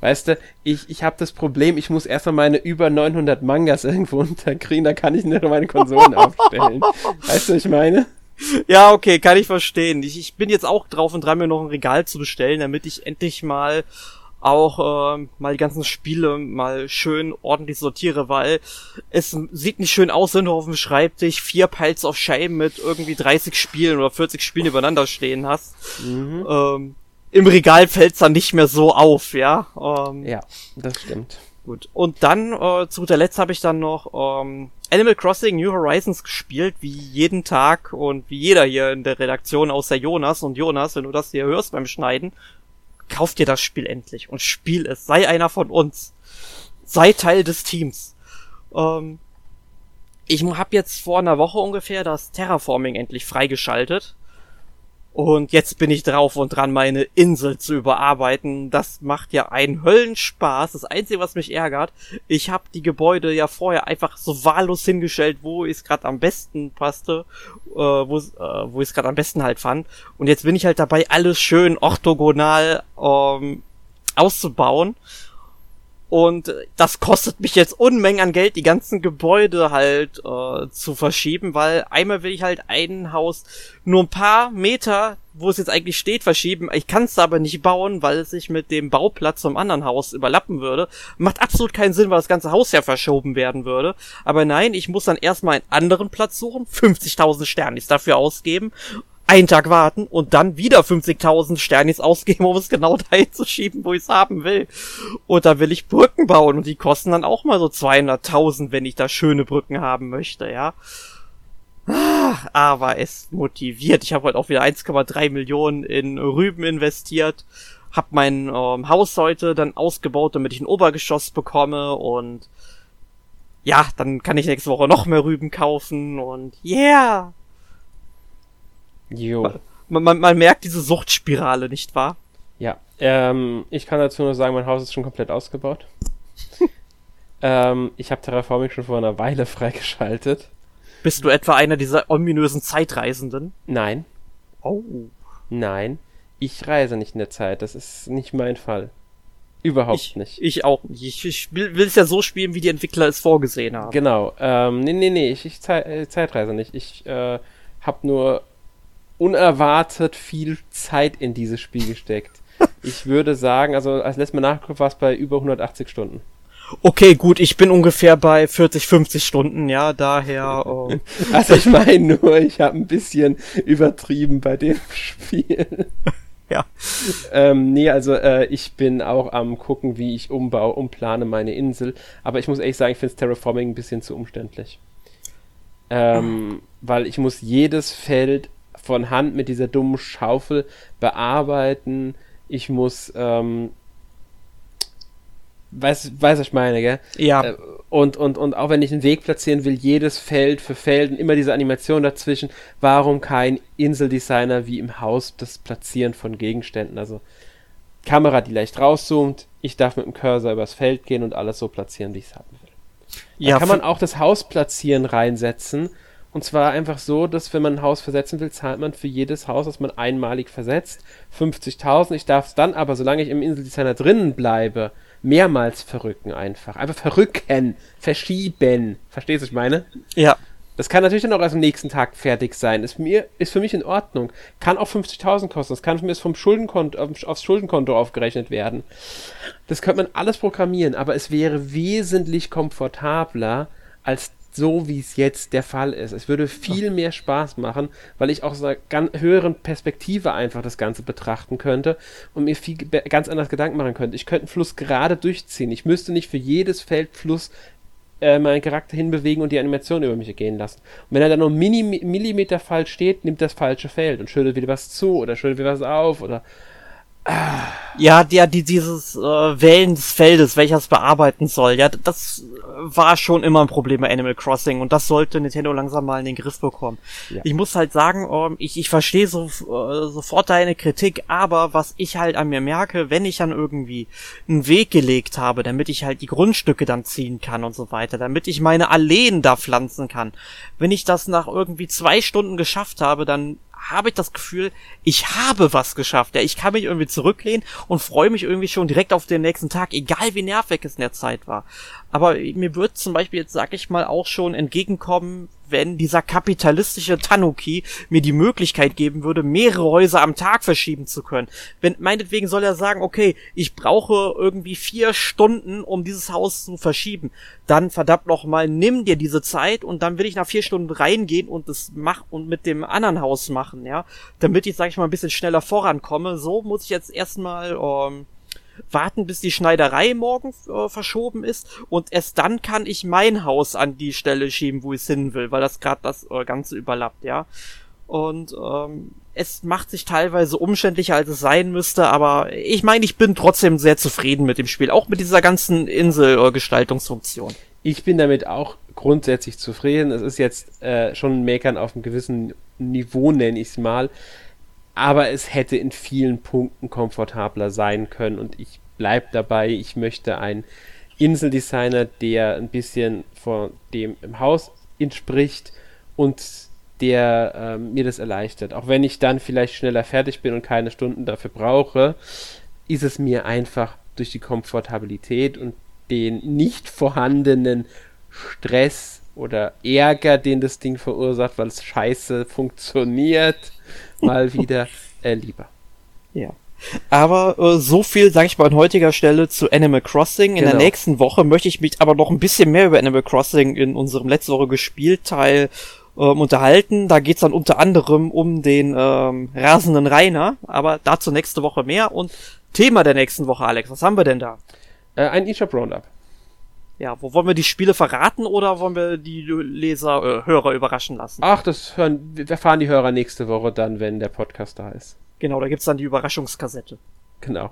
Weißt du, ich, ich habe das Problem, ich muss erstmal meine über 900 Mangas irgendwo unterkriegen, da kann ich nicht meine Konsolen aufstellen. Weißt du, was ich meine? Ja, okay, kann ich verstehen. Ich, ich bin jetzt auch drauf und dran, mir noch ein Regal zu bestellen, damit ich endlich mal auch äh, mal die ganzen Spiele mal schön ordentlich sortiere, weil es sieht nicht schön aus, wenn du auf dem Schreibtisch vier Piles of Shame mit irgendwie 30 Spielen oder 40 Spielen übereinander stehen hast. Mhm. Ähm, Im Regal fällt's dann nicht mehr so auf, ja. Ähm, ja, das stimmt. Gut. Und dann, äh, zu guter Letzt habe ich dann noch ähm, Animal Crossing New Horizons gespielt, wie jeden Tag und wie jeder hier in der Redaktion außer Jonas. Und Jonas, wenn du das hier hörst beim Schneiden, kauf dir das Spiel endlich und spiel es. Sei einer von uns. Sei Teil des Teams. Ähm, ich habe jetzt vor einer Woche ungefähr das Terraforming endlich freigeschaltet. Und jetzt bin ich drauf und dran, meine Insel zu überarbeiten. Das macht ja einen Höllenspaß. Das Einzige, was mich ärgert, ich habe die Gebäude ja vorher einfach so wahllos hingestellt, wo es gerade am besten passte, äh, wo äh, wo ich es gerade am besten halt fand. Und jetzt bin ich halt dabei, alles schön orthogonal ähm, auszubauen. Und das kostet mich jetzt Unmengen an Geld, die ganzen Gebäude halt äh, zu verschieben, weil einmal will ich halt ein Haus nur ein paar Meter, wo es jetzt eigentlich steht, verschieben. Ich kann es aber nicht bauen, weil es sich mit dem Bauplatz zum anderen Haus überlappen würde. Macht absolut keinen Sinn, weil das ganze Haus ja verschoben werden würde. Aber nein, ich muss dann erstmal einen anderen Platz suchen, 50.000 Sternis dafür ausgeben einen Tag warten und dann wieder 50.000 Sternis ausgeben, um es genau dahin zu schieben, wo ich es haben will. Und da will ich Brücken bauen und die kosten dann auch mal so 200.000, wenn ich da schöne Brücken haben möchte, ja. Ah, aber es motiviert. Ich habe heute auch wieder 1,3 Millionen in Rüben investiert, hab mein ähm, Haus heute dann ausgebaut, damit ich ein Obergeschoss bekomme und ja, dann kann ich nächste Woche noch mehr Rüben kaufen und yeah. Jo. Man, man, man merkt diese Suchtspirale, nicht wahr? Ja. Ähm, ich kann dazu nur sagen, mein Haus ist schon komplett ausgebaut. ähm, ich habe Terraforming schon vor einer Weile freigeschaltet. Bist du etwa einer dieser ominösen Zeitreisenden? Nein. Oh. Nein. Ich reise nicht in der Zeit. Das ist nicht mein Fall. Überhaupt ich, nicht. Ich auch nicht. Ich, ich will es ja so spielen, wie die Entwickler es vorgesehen haben. Genau. Ähm, nee, nee, nee. Ich, ich Zeit, äh, Zeitreise nicht. Ich äh, habe nur unerwartet viel Zeit in dieses Spiel gesteckt. ich würde sagen, also als letztes Mal nachgeguckt war es bei über 180 Stunden. Okay, gut, ich bin ungefähr bei 40, 50 Stunden, ja, daher. Oh. also ich meine nur, ich habe ein bisschen übertrieben bei dem Spiel. ja. Ähm, nee, also äh, ich bin auch am gucken, wie ich umbaue, umplane meine Insel. Aber ich muss ehrlich sagen, ich finde Terraforming ein bisschen zu umständlich. Ähm, weil ich muss jedes Feld von Hand mit dieser dummen Schaufel bearbeiten. Ich muss ähm, Weiß, weiß was ich meine, gell? Ja. Äh, und, und, und auch wenn ich einen Weg platzieren will, jedes Feld für Felden, immer diese Animation dazwischen. Warum kein Inseldesigner wie im Haus das Platzieren von Gegenständen? Also Kamera, die leicht rauszoomt, ich darf mit dem Cursor übers Feld gehen und alles so platzieren, wie ich es haben will. Ja, da kann man auch das Haus platzieren reinsetzen. Und zwar einfach so, dass wenn man ein Haus versetzen will, zahlt man für jedes Haus, das man einmalig versetzt, 50.000. Ich darf es dann aber, solange ich im Inseldesigner drinnen bleibe, mehrmals verrücken einfach. Einfach verrücken, verschieben. Verstehst du, was ich meine? Ja. Das kann natürlich dann auch erst am nächsten Tag fertig sein. Ist, mir, ist für mich in Ordnung. Kann auch 50.000 kosten. Das kann für mich vom Schuldenkonto, aufs Schuldenkonto aufgerechnet werden. Das könnte man alles programmieren, aber es wäre wesentlich komfortabler als so, wie es jetzt der Fall ist. Es würde viel mehr Spaß machen, weil ich aus einer höheren Perspektive einfach das Ganze betrachten könnte und mir viel ganz anders Gedanken machen könnte. Ich könnte einen Fluss gerade durchziehen. Ich müsste nicht für jedes Feld Fluss äh, meinen Charakter hinbewegen und die Animation über mich gehen lassen. Und wenn er dann nur Mini Millimeter falsch steht, nimmt das falsche Feld und schüttelt wieder was zu oder schüttelt wieder was auf oder ja, ja, die, dieses äh, Wählen des Feldes, welches bearbeiten soll, ja, das war schon immer ein Problem bei Animal Crossing und das sollte Nintendo langsam mal in den Griff bekommen. Ja. Ich muss halt sagen, ähm, ich, ich verstehe so, äh, sofort deine Kritik, aber was ich halt an mir merke, wenn ich dann irgendwie einen Weg gelegt habe, damit ich halt die Grundstücke dann ziehen kann und so weiter, damit ich meine Alleen da pflanzen kann, wenn ich das nach irgendwie zwei Stunden geschafft habe, dann habe ich das Gefühl, ich habe was geschafft. Ja, ich kann mich irgendwie zurücklehnen und freue mich irgendwie schon direkt auf den nächsten Tag, egal wie nervig es in der Zeit war. Aber mir wird zum Beispiel jetzt, sag ich mal, auch schon entgegenkommen, wenn dieser kapitalistische Tanuki mir die Möglichkeit geben würde, mehrere Häuser am Tag verschieben zu können. Wenn, meinetwegen soll er sagen, okay, ich brauche irgendwie vier Stunden, um dieses Haus zu verschieben. Dann verdammt noch mal, nimm dir diese Zeit und dann will ich nach vier Stunden reingehen und das mach und mit dem anderen Haus machen, ja. Damit ich, sag ich mal, ein bisschen schneller vorankomme. So muss ich jetzt erstmal, ähm, warten, bis die Schneiderei morgen äh, verschoben ist und erst dann kann ich mein Haus an die Stelle schieben, wo ich hin will, weil das gerade das äh, Ganze überlappt, ja. Und ähm, es macht sich teilweise umständlicher, als es sein müsste, aber ich meine, ich bin trotzdem sehr zufrieden mit dem Spiel, auch mit dieser ganzen Inselgestaltungsfunktion. Ich bin damit auch grundsätzlich zufrieden. Es ist jetzt äh, schon ein Meckern auf einem gewissen Niveau, nenne ich es mal aber es hätte in vielen Punkten komfortabler sein können und ich bleibe dabei, ich möchte einen Inseldesigner, der ein bisschen von dem im Haus entspricht und der ähm, mir das erleichtert. Auch wenn ich dann vielleicht schneller fertig bin und keine Stunden dafür brauche, ist es mir einfach durch die Komfortabilität und den nicht vorhandenen Stress oder Ärger, den das Ding verursacht, weil es scheiße funktioniert, mal wieder äh, lieber. Ja. Aber äh, so viel, sage ich mal, an heutiger Stelle zu Animal Crossing. In genau. der nächsten Woche möchte ich mich aber noch ein bisschen mehr über Animal Crossing in unserem letzte Woche gespielt Teil ähm, unterhalten. Da geht's dann unter anderem um den ähm, rasenden Rainer, aber dazu nächste Woche mehr. Und Thema der nächsten Woche, Alex, was haben wir denn da? Äh, ein eShop Roundup. Ja, wo wollen wir die Spiele verraten oder wollen wir die Leser, äh, Hörer überraschen lassen? Ach, das hören, erfahren die Hörer nächste Woche dann, wenn der Podcast da ist. Genau, da gibt's dann die Überraschungskassette. Genau.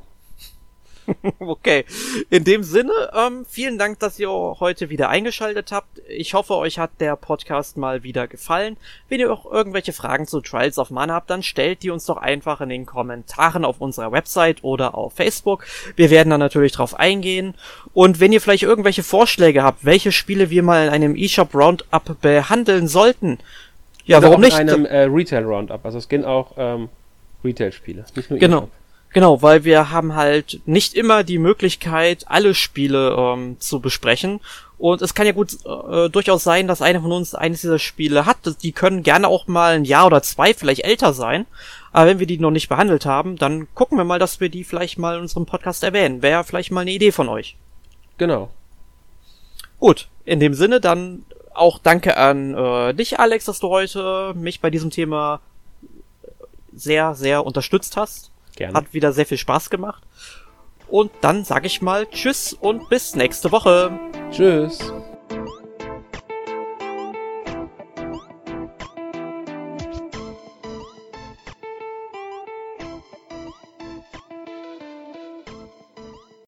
okay. In dem Sinne, ähm, vielen Dank, dass ihr heute wieder eingeschaltet habt. Ich hoffe, euch hat der Podcast mal wieder gefallen. Wenn ihr auch irgendwelche Fragen zu Trials of Mana habt, dann stellt die uns doch einfach in den Kommentaren auf unserer Website oder auf Facebook. Wir werden dann natürlich drauf eingehen. Und wenn ihr vielleicht irgendwelche Vorschläge habt, welche Spiele wir mal in einem eShop Roundup behandeln sollten, ja, oder warum nicht? In einem äh, Retail Roundup. Also es gehen auch ähm, Retail-Spiele, nicht nur Genau. Weil wir haben halt nicht immer die Möglichkeit, alle Spiele ähm, zu besprechen. Und es kann ja gut äh, durchaus sein, dass einer von uns eines dieser Spiele hat. Die können gerne auch mal ein Jahr oder zwei vielleicht älter sein. Aber wenn wir die noch nicht behandelt haben, dann gucken wir mal, dass wir die vielleicht mal in unserem Podcast erwähnen. Wäre vielleicht mal eine Idee von euch. Genau. Gut, in dem Sinne dann auch danke an äh, dich, Alex, dass du heute mich bei diesem Thema sehr, sehr unterstützt hast. Gerne. Hat wieder sehr viel Spaß gemacht. Und dann sage ich mal Tschüss und bis nächste Woche. Tschüss.